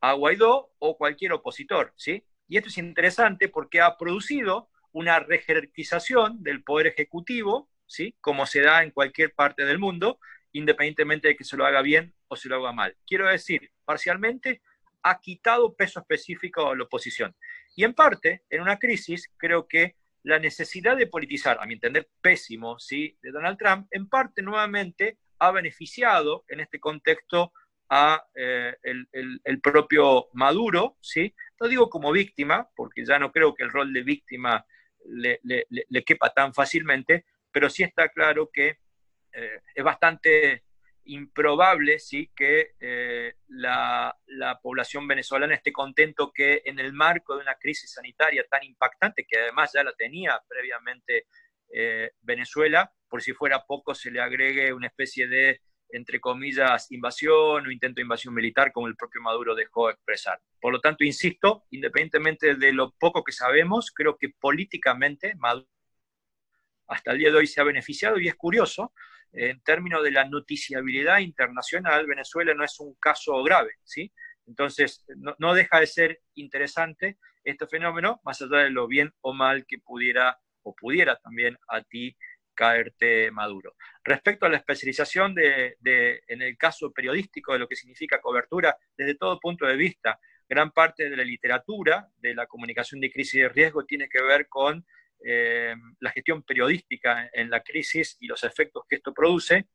a Guaidó o cualquier opositor, ¿sí? Y esto es interesante porque ha producido una rejerarquización del poder ejecutivo, ¿sí? Como se da en cualquier parte del mundo, independientemente de que se lo haga bien o se lo haga mal. Quiero decir, parcialmente ha quitado peso específico a la oposición. Y en parte, en una crisis, creo que la necesidad de politizar, a mi entender pésimo, ¿sí? de Donald Trump, en parte nuevamente ha beneficiado en este contexto a eh, el, propio Maduro, ¿sí? No digo como víctima, porque ya no creo que el rol de víctima le, le quepa tan fácilmente, pero sí está claro que eh, es bastante improbable ¿sí? que eh, la, población venezolana esté contento que en el marco de una crisis sanitaria tan impactante, que además ya la tenía previamente eh, Venezuela, por si fuera poco se le agregue una especie de, entre comillas, invasión o intento de invasión militar, como el propio Maduro dejó expresar. Por lo tanto, insisto, independientemente de lo poco que sabemos, creo que políticamente Maduro hasta el día de hoy se ha beneficiado y es curioso en términos de la noticiabilidad internacional, Venezuela no es un caso grave, ¿sí? Entonces, no, deja de ser interesante este fenómeno, más allá de lo bien o mal que pudiera o pudiera también a ti caerte maduro. Respecto a la especialización de, en el caso periodístico de lo que significa cobertura, desde todo punto de vista, gran parte de la literatura de la comunicación de crisis de riesgo tiene que ver con eh, la gestión periodística en la crisis y los efectos que esto produce.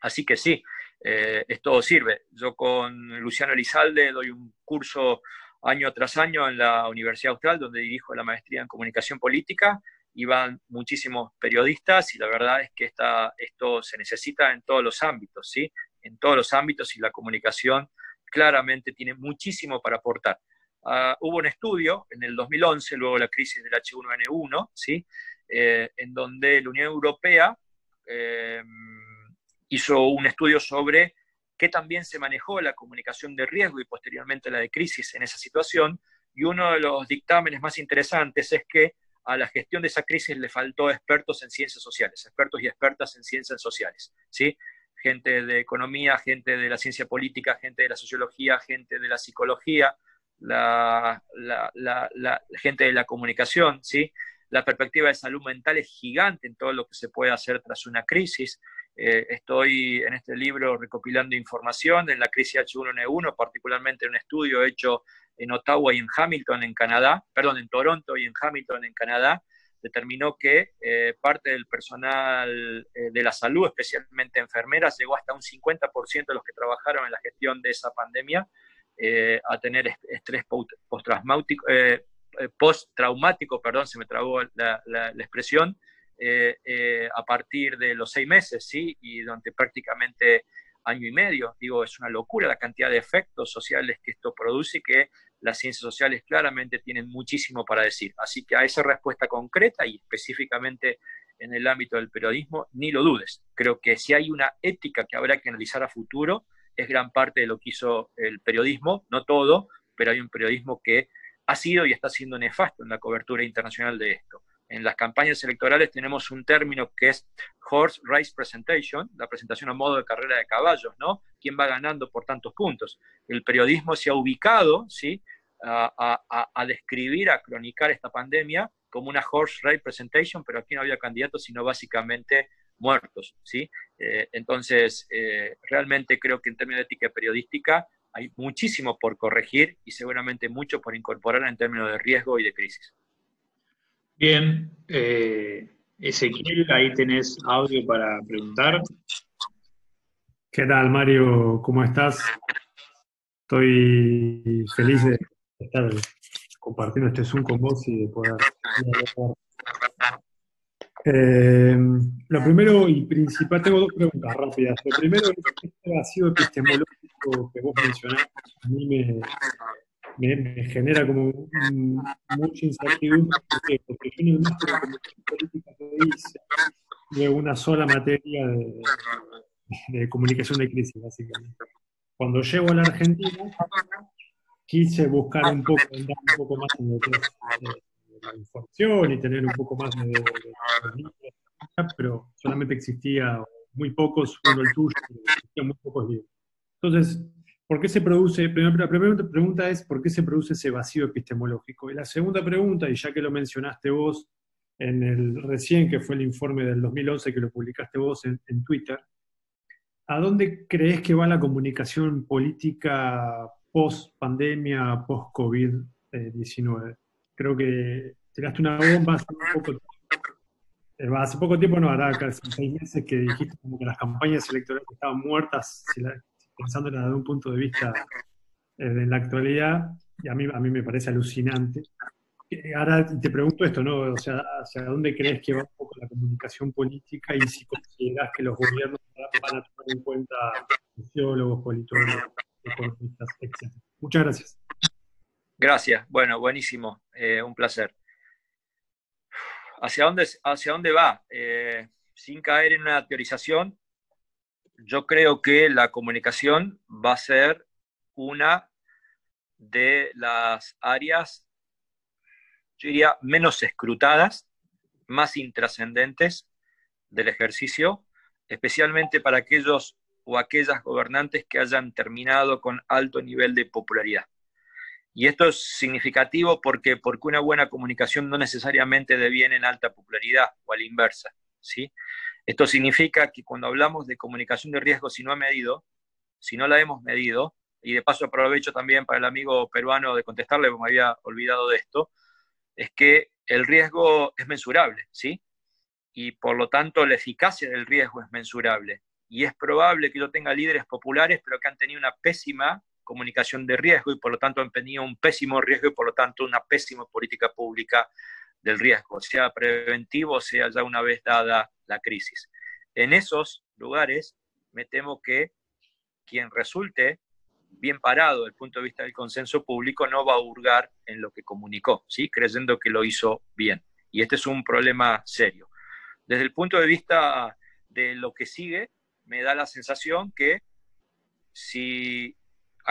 Así que sí, eh, esto sirve. Yo con Luciano Elizalde doy un curso año tras año en la Universidad Austral, donde dirijo la maestría en comunicación política, y van muchísimos periodistas y la verdad es que esta, esto se necesita en todos los ámbitos, ¿sí? En todos los ámbitos y la comunicación claramente tiene muchísimo para aportar. Ah, hubo un estudio en el 2011, luego de la crisis del H1N1, ¿sí? Eh, en donde la Unión Europea eh, hizo un estudio sobre qué también se manejó la comunicación de riesgo y posteriormente la de crisis en esa situación. Y uno de los dictámenes más interesantes es que a la gestión de esa crisis le faltó expertos en ciencias sociales, expertos y expertas en ciencias sociales, ¿sí? Gente de economía, gente de la ciencia política, gente de la sociología, gente de la psicología, la, gente de la comunicación, ¿sí? La perspectiva de salud mental es gigante en todo lo que se puede hacer tras una crisis. Eh, estoy en este libro recopilando información en la crisis H1N1, particularmente un estudio hecho en Ottawa y en Hamilton, en Canadá, perdón, en Toronto y en Hamilton, en Canadá, determinó que eh, parte del personal eh, de la salud, especialmente enfermeras, llegó hasta un 50% de los que trabajaron en la gestión de esa pandemia a tener estrés postraumático, post-traumático, perdón, se me trabó la expresión, eh, eh, a partir de los seis meses, ¿sí? Y durante prácticamente año y medio. Digo, es una locura la cantidad de efectos sociales que esto produce y que las ciencias sociales claramente tienen muchísimo para decir. Así que a esa respuesta concreta y específicamente en el ámbito del periodismo, ni lo dudes. Creo que si hay una ética que habrá que analizar a futuro, es gran parte de lo que hizo el periodismo, no todo, pero hay un periodismo que ha sido y está siendo nefasto en la cobertura internacional de esto en las campañas electorales tenemos un término que es horse race presentation, la presentación a modo de carrera de caballos, ¿no? ¿Quién va ganando por tantos puntos? El periodismo se ha ubicado, ¿sí? A, describir, a cronicar esta pandemia como una horse race presentation, pero aquí no había candidatos, sino básicamente muertos, ¿sí? Eh, entonces, eh, realmente creo que en términos de ética periodística hay muchísimo por corregir y seguramente mucho por incorporar en términos de riesgo y de crisis. Bien, eh, Ezequiel, ahí tenés audio para preguntar. ¿Qué tal, Mario? ¿Cómo estás? Estoy feliz de estar compartiendo este Zoom con vos y de poder... Eh, lo primero y principal, tengo dos preguntas rápidas. Lo primero es este vacío epistemológico que vos mencionaste, a mí me, me, genera como mucha incertidumbre porque, yo en el máster de comunicación política que hice de una sola materia de, comunicación de crisis, básicamente. Cuando llego a la Argentina, quise buscar un poco, un poco más en lo que es eh, la información y tener un poco más de, pero solamente existía muy pocos, el tuyo, muy pocos libros. Entonces, ¿Por qué se produce? La primera pregunta es, ¿por qué se produce ese vacío epistemológico? Y la segunda pregunta, y ya que lo mencionaste vos en el recién, que fue el informe del 2011 que lo publicaste vos en, Twitter, ¿a dónde crees que va la comunicación política post-pandemia, post-COVID-19? Creo que tiraste una bomba hace poco eh, Hace poco tiempo, no, hará casi seis meses que dijiste como que las campañas electorales estaban muertas, si la, pensándola desde un punto de vista eh, de la actualidad, y a mí, a mí me parece alucinante. Eh, ahora te pregunto esto, ¿no? O sea, ¿hacia dónde crees que va un poco la comunicación política y si consideras que los gobiernos van a tomar en cuenta sociólogos, politólogos, economistas, etc. Muchas gracias. Gracias. Bueno, buenísimo. Eh, un placer. ¿Hacia dónde, hacia dónde va? sin caer en una teorización, yo creo que la comunicación va a ser una de las áreas, yo diría, menos escrutadas, más intrascendentes del ejercicio, especialmente para aquellos o aquellas gobernantes que hayan terminado con alto nivel de popularidad. Y esto es significativo porque, porque una buena comunicación no necesariamente deviene en alta popularidad o a la inversa. ¿sí? Esto significa que cuando hablamos de comunicación de riesgo, si no ha medido, si no la hemos medido, y de paso aprovecho también para el amigo peruano de contestarle, porque me había olvidado de esto, es que el riesgo es mensurable, ¿sí? Y por lo tanto la eficacia del riesgo es mensurable. Y es probable que yo tenga líderes populares, pero que han tenido una pésima comunicación de riesgo y por lo tanto han tenido un pésimo riesgo y por lo tanto una pésima política pública del riesgo, sea preventivo, sea ya una vez dada la crisis. En esos lugares me temo que quien resulte bien parado desde el punto de vista del consenso público no va a hurgar en lo que comunicó, ¿sí? creyendo que lo hizo bien. Y este es un problema serio. Desde el punto de vista de lo que sigue, me da la sensación que si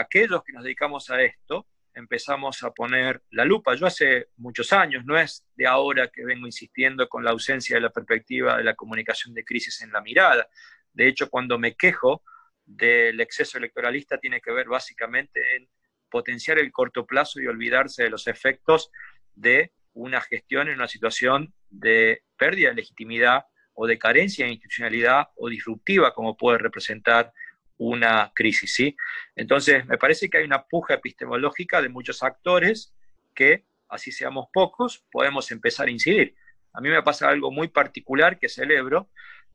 aquellos que nos dedicamos a esto empezamos a poner la lupa. Yo hace muchos años, no es de ahora que vengo insistiendo con la ausencia de la perspectiva de la comunicación de crisis en la mirada. De hecho, cuando me quejo del exceso electoralista tiene que ver básicamente en potenciar el corto plazo y olvidarse de los efectos de una gestión en una situación de pérdida de legitimidad o de carencia de institucionalidad o disruptiva como puede representar una crisis, ¿sí? Entonces, me parece que hay una puja epistemológica de muchos actores que, así seamos pocos, podemos empezar a incidir. A mí me pasa algo muy particular que celebro,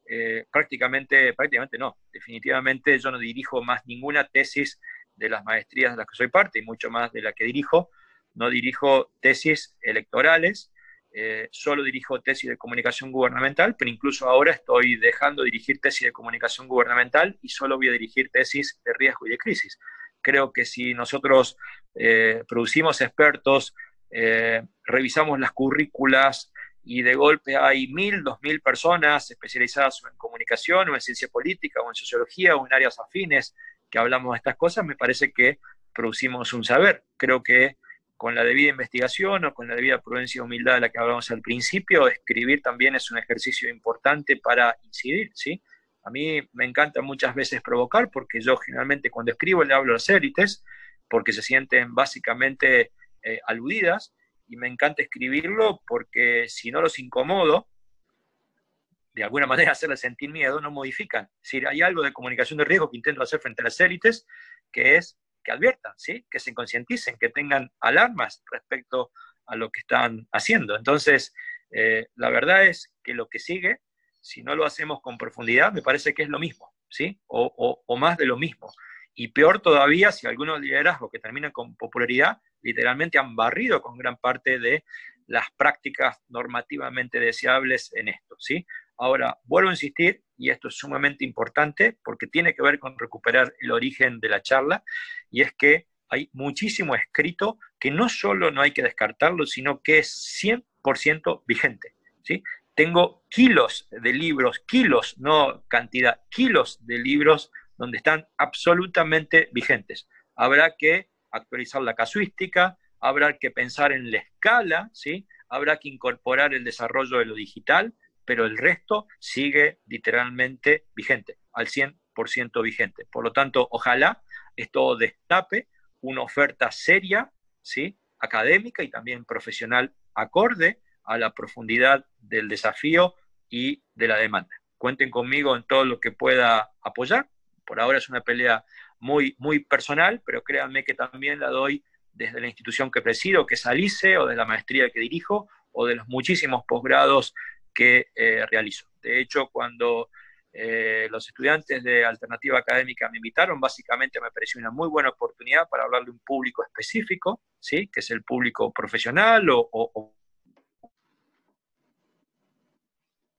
eh, prácticamente, prácticamente no, definitivamente yo no dirijo más ninguna tesis de las maestrías de las que soy parte y mucho más de la que dirijo, no dirijo tesis electorales, eh, solo dirijo tesis de comunicación gubernamental, pero incluso ahora estoy dejando de dirigir tesis de comunicación gubernamental y solo voy a dirigir tesis de riesgo y de crisis. Creo que si nosotros eh, producimos expertos, eh, revisamos las currículas y de golpe hay mil, dos mil personas especializadas en comunicación o en ciencia política o en sociología o en áreas afines que hablamos de estas cosas, me parece que producimos un saber. Creo que con la debida investigación o con la debida prudencia y humildad de la que hablamos al principio, escribir también es un ejercicio importante para incidir, ¿sí? A mí me encanta muchas veces provocar, porque yo generalmente cuando escribo le hablo a las élites, porque se sienten básicamente eh, aludidas, y me encanta escribirlo porque si no los incomodo, de alguna manera hacerles sentir miedo, no modifican. Es decir, hay algo de comunicación de riesgo que intento hacer frente a las élites, que es que adviertan, ¿sí? que se concienticen, que tengan alarmas respecto a lo que están haciendo. Entonces, eh, la verdad es que lo que sigue, si no lo hacemos con profundidad, me parece que es lo mismo, ¿sí? O, o más de lo mismo. Y peor todavía si algunos liderazgos que terminan con popularidad literalmente han barrido con gran parte de las prácticas normativamente deseables en esto, ¿sí? Ahora, vuelvo a insistir, y esto es sumamente importante porque tiene que ver con recuperar el origen de la charla, y es que hay muchísimo escrito que no solo no hay que descartarlo, sino que es 100% vigente. ¿sí? Tengo kilos de libros, kilos, no cantidad, kilos de libros donde están absolutamente vigentes. Habrá que actualizar la casuística, habrá que pensar en la escala, ¿sí? habrá que incorporar el desarrollo de lo digital, pero el resto sigue literalmente vigente, al 100% vigente. Por lo tanto, ojalá esto destape una oferta seria, ¿sí? académica y también profesional acorde a la profundidad del desafío y de la demanda. Cuenten conmigo en todo lo que pueda apoyar. Por ahora es una pelea muy, muy personal, pero créanme que también la doy desde la institución que presido, que es Alice, o de la maestría que dirijo, o de los muchísimos posgrados que eh, realizo. De hecho, cuando eh, los estudiantes de Alternativa Académica me invitaron, básicamente me pareció una muy buena oportunidad para hablar de un público específico, ¿sí? que es el público profesional o, o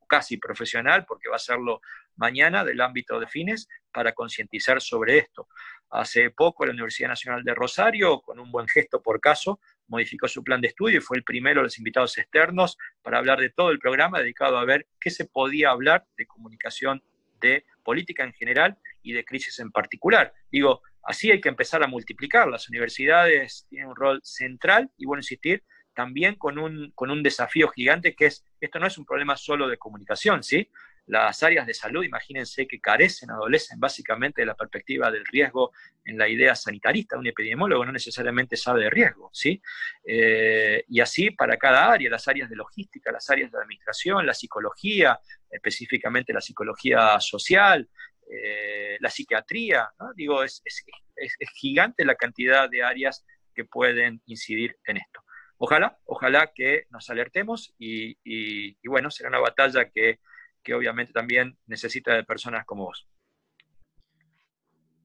casi profesional, porque va a serlo mañana del ámbito de fines, para concientizar sobre esto. Hace poco la Universidad Nacional de Rosario, con un buen gesto por caso, modificó su plan de estudio y fue el primero de los invitados externos para hablar de todo el programa dedicado a ver qué se podía hablar de comunicación de política en general y de crisis en particular. Digo, así hay que empezar a multiplicar. Las universidades tienen un rol central y, bueno, insistir, también con un, con un desafío gigante que es, esto no es un problema solo de comunicación, ¿sí? Las áreas de salud, imagínense que carecen, adolecen básicamente de la perspectiva del riesgo en la idea sanitarista. Un epidemiólogo no necesariamente sabe de riesgo, ¿sí? Eh, y así para cada área, las áreas de logística, las áreas de administración, la psicología, específicamente la psicología social, eh, la psiquiatría, ¿no? Digo, es, es, es gigante la cantidad de áreas que pueden incidir en esto. Ojalá, ojalá que nos alertemos y, bueno, será una batalla que, que obviamente también necesita de personas como vos.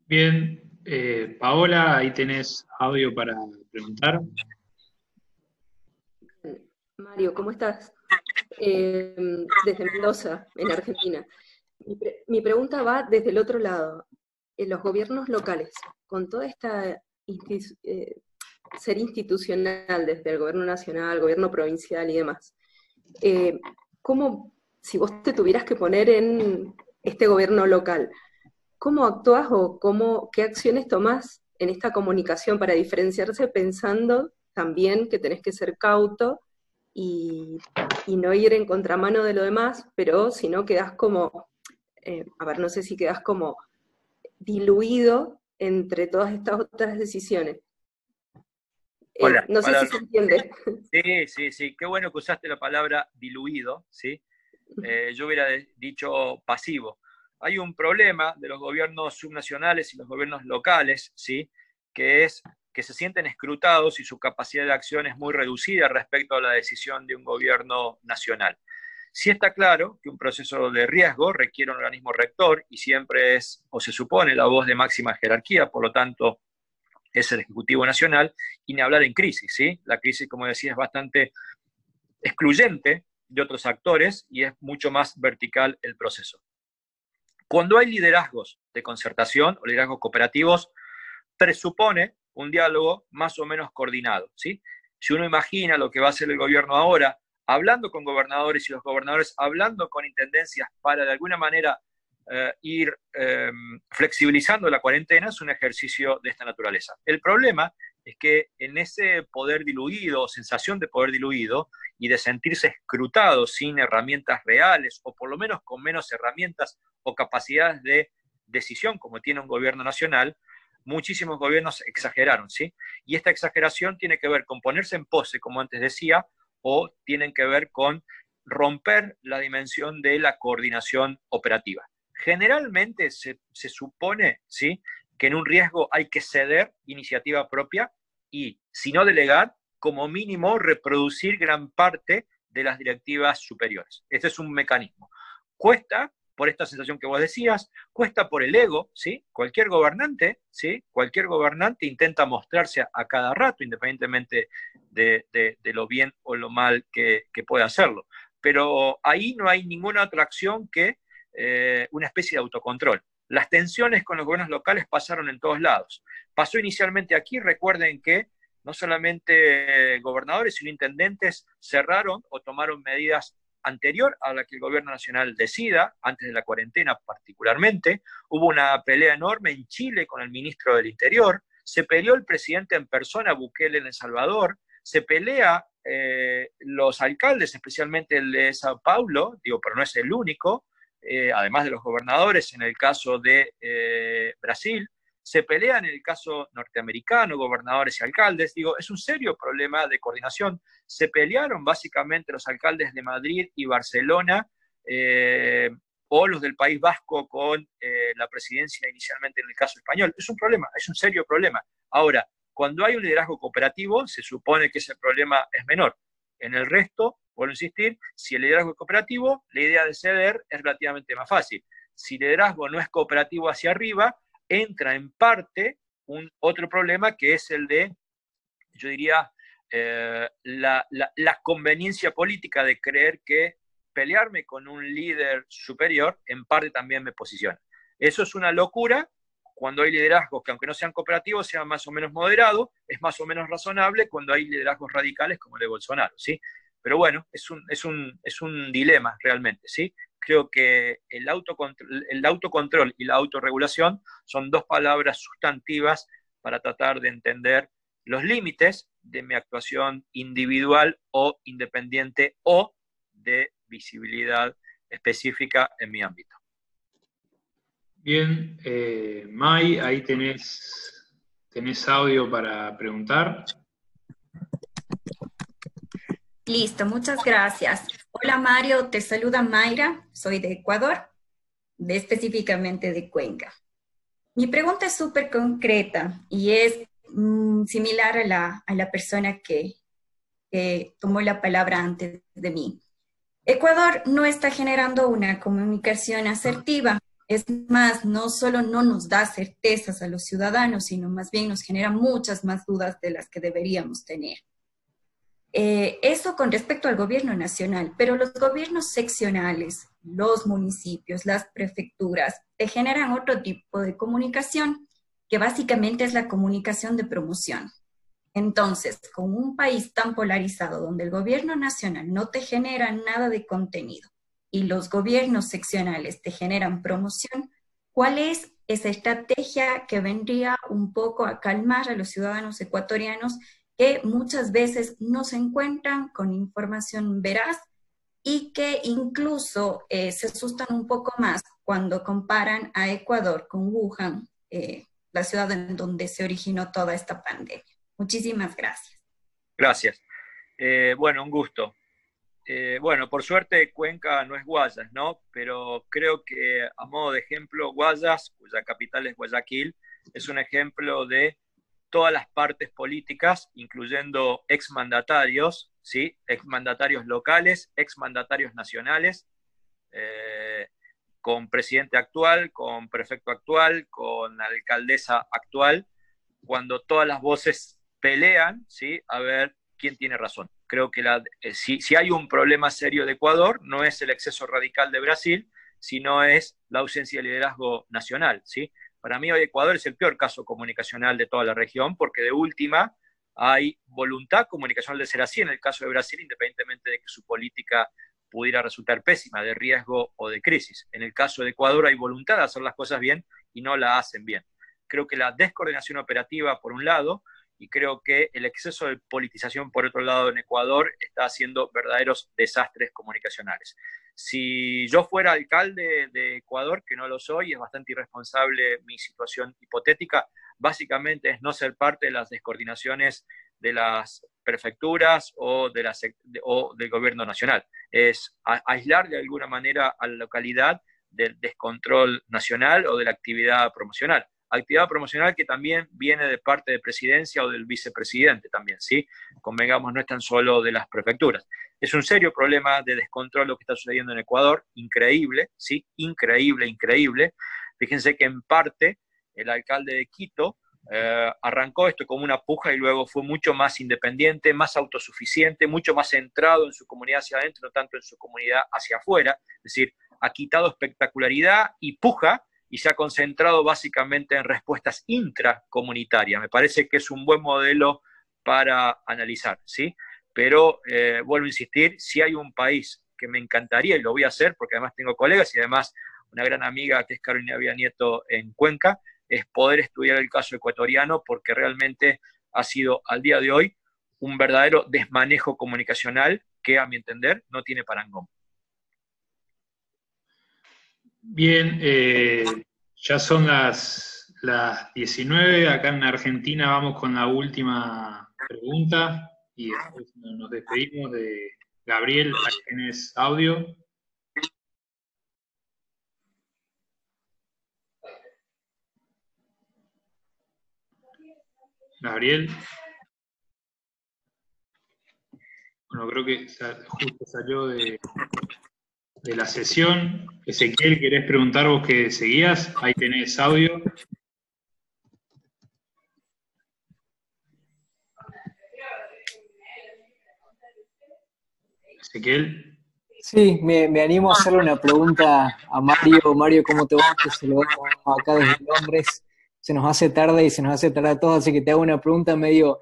Bien, eh, Paola, ahí tenés audio para preguntar. Mario, ¿cómo estás? Eh, desde Mendoza, en Argentina. Mi, pregunta va desde el otro lado. En los gobiernos locales, con toda esta eh, ser institucional desde el gobierno nacional, gobierno provincial y demás, ¿cómo, si vos te tuvieras que poner en este gobierno local, ¿cómo actúas o cómo, qué acciones tomas en esta comunicación para diferenciarse pensando también que tenés que ser cauto y, no ir en contramano de lo demás, pero si no quedas como, eh, a ver, no sé si quedas como diluido entre todas estas otras decisiones. Eh, Hola, no sé si se entiende. Sí, sí, sí. Qué bueno que usaste la palabra diluido, ¿sí? Eh, yo hubiera dicho pasivo hay un problema de los gobiernos subnacionales y los gobiernos locales, ¿sí? que es que se sienten escrutados y su capacidad de acción es muy reducida respecto a la decisión de un gobierno nacional. Sí está claro que un proceso de riesgo requiere un organismo rector y siempre es, o se supone, la voz de máxima jerarquía, por lo tanto, es el Ejecutivo Nacional, y ni hablar en crisis, ¿sí? La crisis, como decía, es bastante excluyente de otros actores y es mucho más vertical el proceso. Cuando hay liderazgos de concertación o liderazgos cooperativos, presupone un diálogo más o menos coordinado. ¿sí? Si uno imagina lo que va a hacer el gobierno ahora, hablando con gobernadores y los gobernadores hablando con intendencias para de alguna manera eh, ir em, flexibilizando la cuarentena, es un ejercicio de esta naturaleza. El problema es que en ese poder diluido, sensación de poder diluido y de sentirse escrutado sin herramientas reales o por lo menos con menos herramientas o capacidades de decisión como tiene un gobierno nacional, muchísimos gobiernos exageraron, ¿sí? Y esta exageración tiene que ver con ponerse en pose, como antes decía, o tienen que ver con romper la dimensión de la coordinación operativa. Generalmente se, se supone, ¿sí? que en un riesgo hay que ceder iniciativa propia y, si no delegar, como mínimo reproducir gran parte de las directivas superiores. Este es un mecanismo. Cuesta por esta sensación que vos decías, cuesta por el ego, ¿sí? Cualquier gobernante, ¿sí? Cualquier gobernante intenta mostrarse a, cada rato, independientemente de, lo bien o lo mal que, pueda hacerlo. Pero ahí no hay ninguna otra acción que eh, una especie de autocontrol. Las tensiones con los gobiernos locales pasaron en todos lados. Pasó inicialmente aquí, recuerden que no solamente gobernadores, sino intendentes cerraron o tomaron medidas anterior a la que el gobierno nacional decida, antes de la cuarentena particularmente. Hubo una pelea enorme en Chile con el ministro del Interior, se peleó el presidente en persona, Bukele, en El Salvador, se pelea eh, los alcaldes, especialmente el de Sao Paulo, digo, pero no es el único, eh, además de los gobernadores, en el caso de eh, Brasil, se pelean en el caso norteamericano, gobernadores y alcaldes. Digo, es un serio problema de coordinación. Se pelearon básicamente los alcaldes de Madrid y Barcelona, eh, o los del País Vasco con la presidencia inicialmente en el caso español. Es un problema, es un serio problema. Ahora, cuando hay un liderazgo cooperativo, se supone que ese problema es menor. En el resto, vuelvo a insistir, si el liderazgo es cooperativo, la idea de ceder es relativamente más fácil. Si el liderazgo no es cooperativo hacia arriba, entra en parte un otro problema que es el de, yo diría, eh, la, la conveniencia política de creer que pelearme con un líder superior en parte también me posiciona. Eso es una locura cuando hay liderazgos que aunque no sean cooperativos, sean más o menos moderados, es más o menos razonable cuando hay liderazgos radicales como el de Bolsonaro, ¿sí? Pero bueno, es un, es un, es un dilema realmente, ¿sí? Creo que el autocontrol, el autocontrol y la autorregulación son dos palabras sustantivas para tratar de entender los límites de mi actuación individual o independiente o de visibilidad específica en mi ámbito. Bien, eh, Mai, ahí tenés, tenés audio para preguntar. Listo, muchas gracias. Hola Mario, te saluda Mayra, soy de Ecuador, específicamente de Cuenca. Mi pregunta es súper concreta y es mm, similar a la, a la persona que, que tomó la palabra antes de mí. Ecuador no está generando una comunicación asertiva. Es más, no solo no nos da certezas a los ciudadanos, sino más bien nos genera muchas más dudas de las que deberíamos tener. Eh, eso con respecto al gobierno nacional, pero los gobiernos seccionales, los municipios, las prefecturas, te generan otro tipo de comunicación, que básicamente es la comunicación de promoción. Entonces, con un país tan polarizado donde el gobierno nacional no te genera nada de contenido y los gobiernos seccionales te generan promoción, ¿cuál es esa estrategia que vendría un poco a calmar a los ciudadanos ecuatorianos que muchas veces no se encuentran con información veraz y que incluso eh, se asustan un poco más cuando comparan a Ecuador con Wuhan, eh, la ciudad en donde se originó toda esta pandemia? Muchísimas gracias. Gracias. Eh, bueno, un gusto. Eh, bueno, por suerte Cuenca no es Guayas, ¿no? Pero creo que a modo de ejemplo, Guayas, cuya capital es Guayaquil, es un ejemplo de todas las partes políticas, incluyendo exmandatarios, ¿sí? Exmandatarios locales, exmandatarios nacionales, eh, con presidente actual, con prefecto actual, con alcaldesa actual, cuando todas las voces pelean, ¿sí? A ver quién tiene razón. Creo que la, eh, si, si, hay un problema serio de Ecuador, no es el exceso radical de Brasil, sino es la ausencia de liderazgo nacional, ¿sí? Para mí hoy Ecuador es el peor caso comunicacional de toda la región, porque de última hay voluntad comunicacional de ser así en el caso de Brasil, independientemente de que su política pudiera resultar pésima, de riesgo o de crisis. En el caso de Ecuador hay voluntad de hacer las cosas bien y no la hacen bien. Creo que la descoordinación operativa, por un lado, y creo que el exceso de politización, por otro lado, en Ecuador está haciendo verdaderos desastres comunicacionales. Si yo fuera alcalde de Ecuador, que no lo soy, es bastante irresponsable mi situación hipotética, básicamente es no ser parte de las descoordinaciones de las prefecturas o, de o del gobierno nacional. Es aislar de alguna manera a la localidad del descontrol nacional o de la actividad promocional actividad promocional que también viene de parte de presidencia o del vicepresidente también, ¿sí? Convengamos, no es tan solo de las prefecturas. Es un serio problema de descontrol lo que está sucediendo en Ecuador, increíble, ¿sí? Increíble, increíble. Fíjense que en parte el alcalde de Quito eh, arrancó esto como una puja y luego fue mucho más independiente, más autosuficiente, mucho más centrado en su comunidad hacia adentro, no tanto en su comunidad hacia afuera. Es decir, ha quitado espectacularidad y puja y se ha concentrado básicamente en respuestas intracomunitarias. Me parece que es un buen modelo para analizar, ¿sí? Pero eh, vuelvo a insistir, si hay un país que me encantaría, y lo voy a hacer porque además tengo colegas y además una gran amiga que es Carolina Vía Nieto en Cuenca, es poder estudiar el caso ecuatoriano porque realmente ha sido al día de hoy un verdadero desmanejo comunicacional que a mi entender no tiene parangón. Bien, eh, ya son las, las 19, acá en Argentina vamos con la última pregunta y después nos despedimos de Gabriel, a tienes audio. Gabriel. Bueno, creo que justo salió de, de la sesión. Ezequiel, ¿querés preguntar vos que seguías? Ahí tenés audio. Ezequiel. Sí, me, animo a hacerle una pregunta a Mario. Mario, ¿cómo te va? se lo acá desde Londres. Se nos hace tarde y se nos hace tarde a todos, así que te hago una pregunta medio,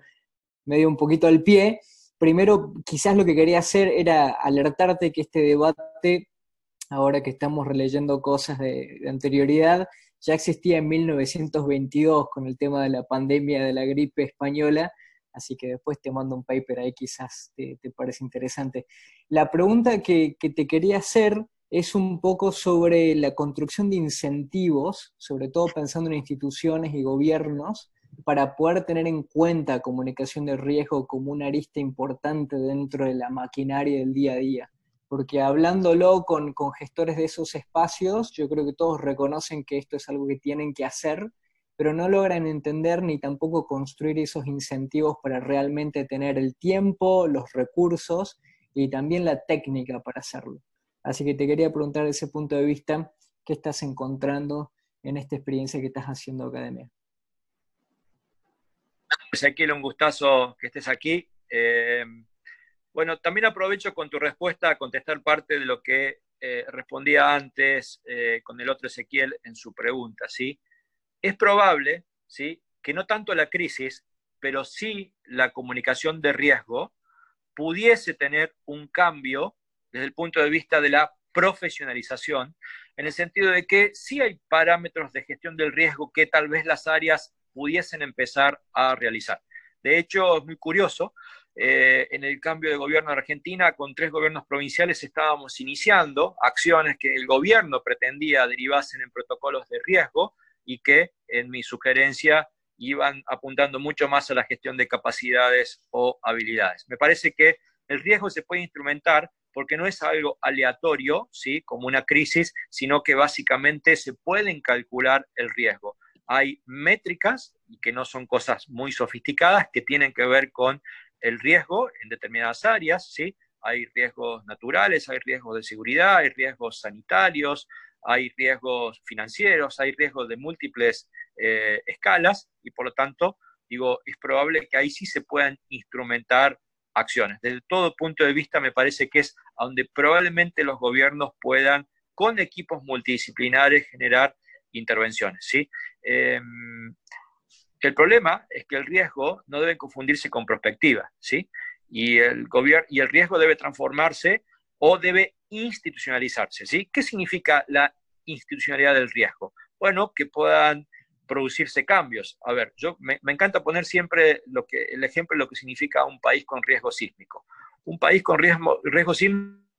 medio un poquito al pie primero quizás lo que quería hacer era alertarte que este debate, ahora que estamos releyendo cosas de, anterioridad, ya existía en 1922 con el tema de la pandemia de la gripe española, así que después te mando un paper ahí, quizás te, parece interesante. La pregunta que, que te quería hacer es un poco sobre la construcción de incentivos, sobre todo pensando en instituciones y gobiernos, para poder tener en cuenta comunicación de riesgo como una arista importante dentro de la maquinaria del día a día. Porque hablándolo con, con gestores de esos espacios, yo creo que todos reconocen que esto es algo que tienen que hacer pero no logran entender ni tampoco construir esos incentivos para realmente tener el tiempo, los recursos y también la técnica para hacerlo. Así que te quería preguntar desde ese punto de vista, ¿qué estás encontrando en esta experiencia que estás haciendo academia? Ezequiel, un gustazo que estés aquí. Eh, bueno, también aprovecho con tu respuesta a contestar parte de lo que eh, respondía antes eh, con el otro Ezequiel en su pregunta, ¿sí? Es probable, ¿sí? Que no tanto la crisis, pero sí la comunicación de riesgo pudiese tener un cambio desde el punto de vista de la profesionalización, en el sentido de que sí hay parámetros de gestión del riesgo que tal vez las áreas pudiesen empezar a realizar. De hecho, es muy curioso, eh, en el cambio de gobierno de Argentina, con tres gobiernos provinciales estábamos iniciando acciones que el gobierno pretendía derivasen en protocolos de riesgo y que, en mi sugerencia, iban apuntando mucho más a la gestión de capacidades o habilidades. Me parece que el riesgo se puede instrumentar porque no es algo aleatorio, ¿sí? como una crisis, sino que básicamente se pueden calcular el riesgo. Hay métricas, que no son cosas muy sofisticadas, que tienen que ver con el riesgo en determinadas áreas, ¿sí? Hay riesgos naturales, hay riesgos de seguridad, hay riesgos sanitarios, hay riesgos financieros, hay riesgos de múltiples eh, escalas y por lo tanto, digo, es probable que ahí sí se puedan instrumentar acciones. Desde todo punto de vista, me parece que es donde probablemente los gobiernos puedan, con equipos multidisciplinares, generar intervenciones. ¿sí? Em, el problema es que el riesgo no debe confundirse con prospectiva, ¿sí? Y el, gobierno, y el riesgo debe transformarse o debe institucionalizarse, ¿sí? ¿Qué significa la institucionalidad del riesgo? Bueno, que puedan producirse cambios. A ver, yo me, encanta poner siempre lo que, el ejemplo de lo que significa un país con riesgo sísmico. Un país con riesgo, riesgo sísmico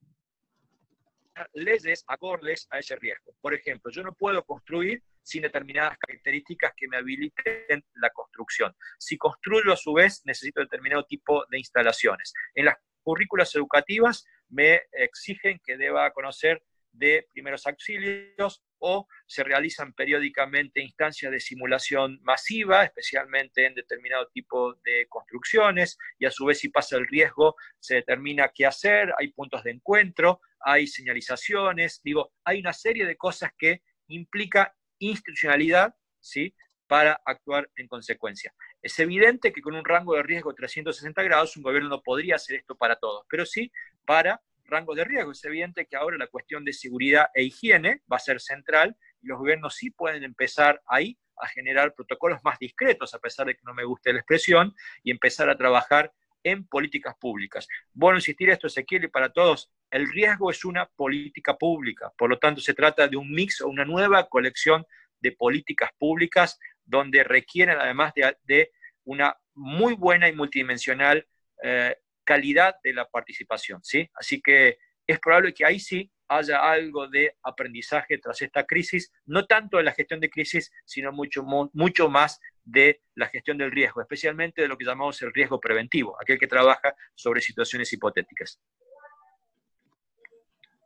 leyes acordes a ese riesgo. Por ejemplo, yo no puedo construir sin determinadas características que me habiliten la construcción. Si construyo a su vez, necesito determinado tipo de instalaciones. En las currículas educativas me exigen que deba conocer de primeros auxilios o se realizan periódicamente instancias de simulación masiva, especialmente en determinado tipo de construcciones, y a su vez si pasa el riesgo se determina qué hacer, hay puntos de encuentro, hay señalizaciones, digo, hay una serie de cosas que implica institucionalidad, ¿sí? para actuar en consecuencia. Es evidente que con un rango de riesgo de 360 grados un gobierno no podría hacer esto para todos, pero sí para rangos de riesgo. Es evidente que ahora la cuestión de seguridad e higiene va a ser central y los gobiernos sí pueden empezar ahí a generar protocolos más discretos, a pesar de que no me guste la expresión, y empezar a trabajar en políticas públicas. Bueno, insistir esto, Ezequiel, y para todos, el riesgo es una política pública, por lo tanto se trata de un mix o una nueva colección de políticas públicas donde requieren además de, una muy buena y multidimensional eh, calidad de la participación, ¿sí? Así que es probable que ahí sí haya algo de aprendizaje tras esta crisis, no tanto de la gestión de crisis, sino mucho, mucho más de la gestión del riesgo, especialmente de lo que llamamos el riesgo preventivo, aquel que trabaja sobre situaciones hipotéticas.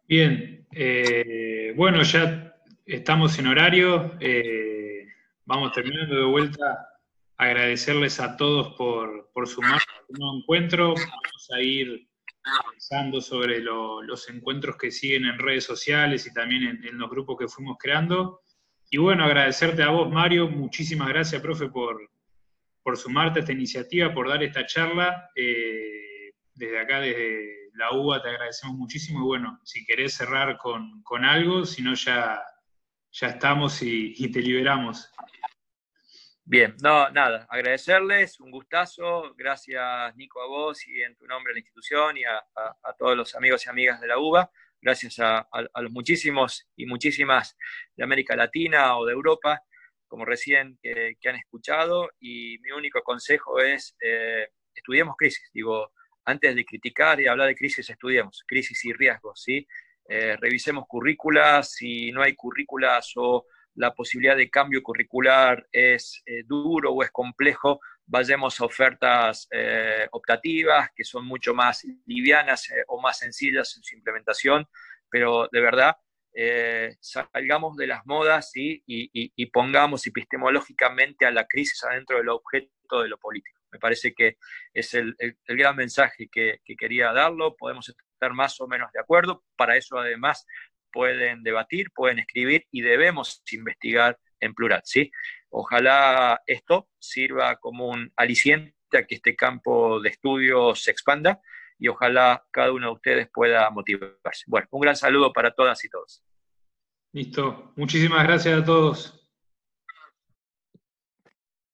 Bien, eh, bueno, ya estamos en horario, eh, vamos terminando de vuelta. Agradecerles a todos por, por sumarse a este nuevo encuentro. Vamos a ir pensando sobre los encuentros que siguen en redes sociales y también en, los grupos que fuimos creando. Y bueno, agradecerte a vos, Mario. Muchísimas gracias, profe, por, por sumarte a esta iniciativa, por dar esta charla. Eh, desde acá, desde la UBA, te agradecemos muchísimo. Y bueno, si querés cerrar con, algo, si no, ya, ya estamos y, y te liberamos. Bien, no, nada, agradecerles, un gustazo, gracias Nico a vos y en tu nombre a la institución y a, todos los amigos y amigas de la UBA, gracias a, los muchísimos y muchísimas de América Latina o de Europa, como recién que, han escuchado, y mi único consejo es, eh, estudiemos crisis, digo, antes de criticar y hablar de crisis, estudiemos, crisis y riesgos, ¿sí? Eh, revisemos currículas, si no hay currículas o la posibilidad de cambio curricular es eh, duro o es complejo, vayamos a ofertas eh, optativas que son mucho más livianas o más sencillas en su implementación, pero de verdad salgamos de las modas y, pongamos epistemológicamente a la crisis adentro del objeto de lo político. Me parece que es el, gran mensaje que, quería darlo. Podemos estar más o menos de acuerdo. Para eso, además, pueden debatir, pueden escribir y debemos investigar en plural. ¿sí? Ojalá esto sirva como un aliciente a que este campo de estudio se expanda y ojalá cada uno de ustedes pueda motivarse. Bueno, un gran saludo para todas y todos. Listo. Muchísimas gracias a todos.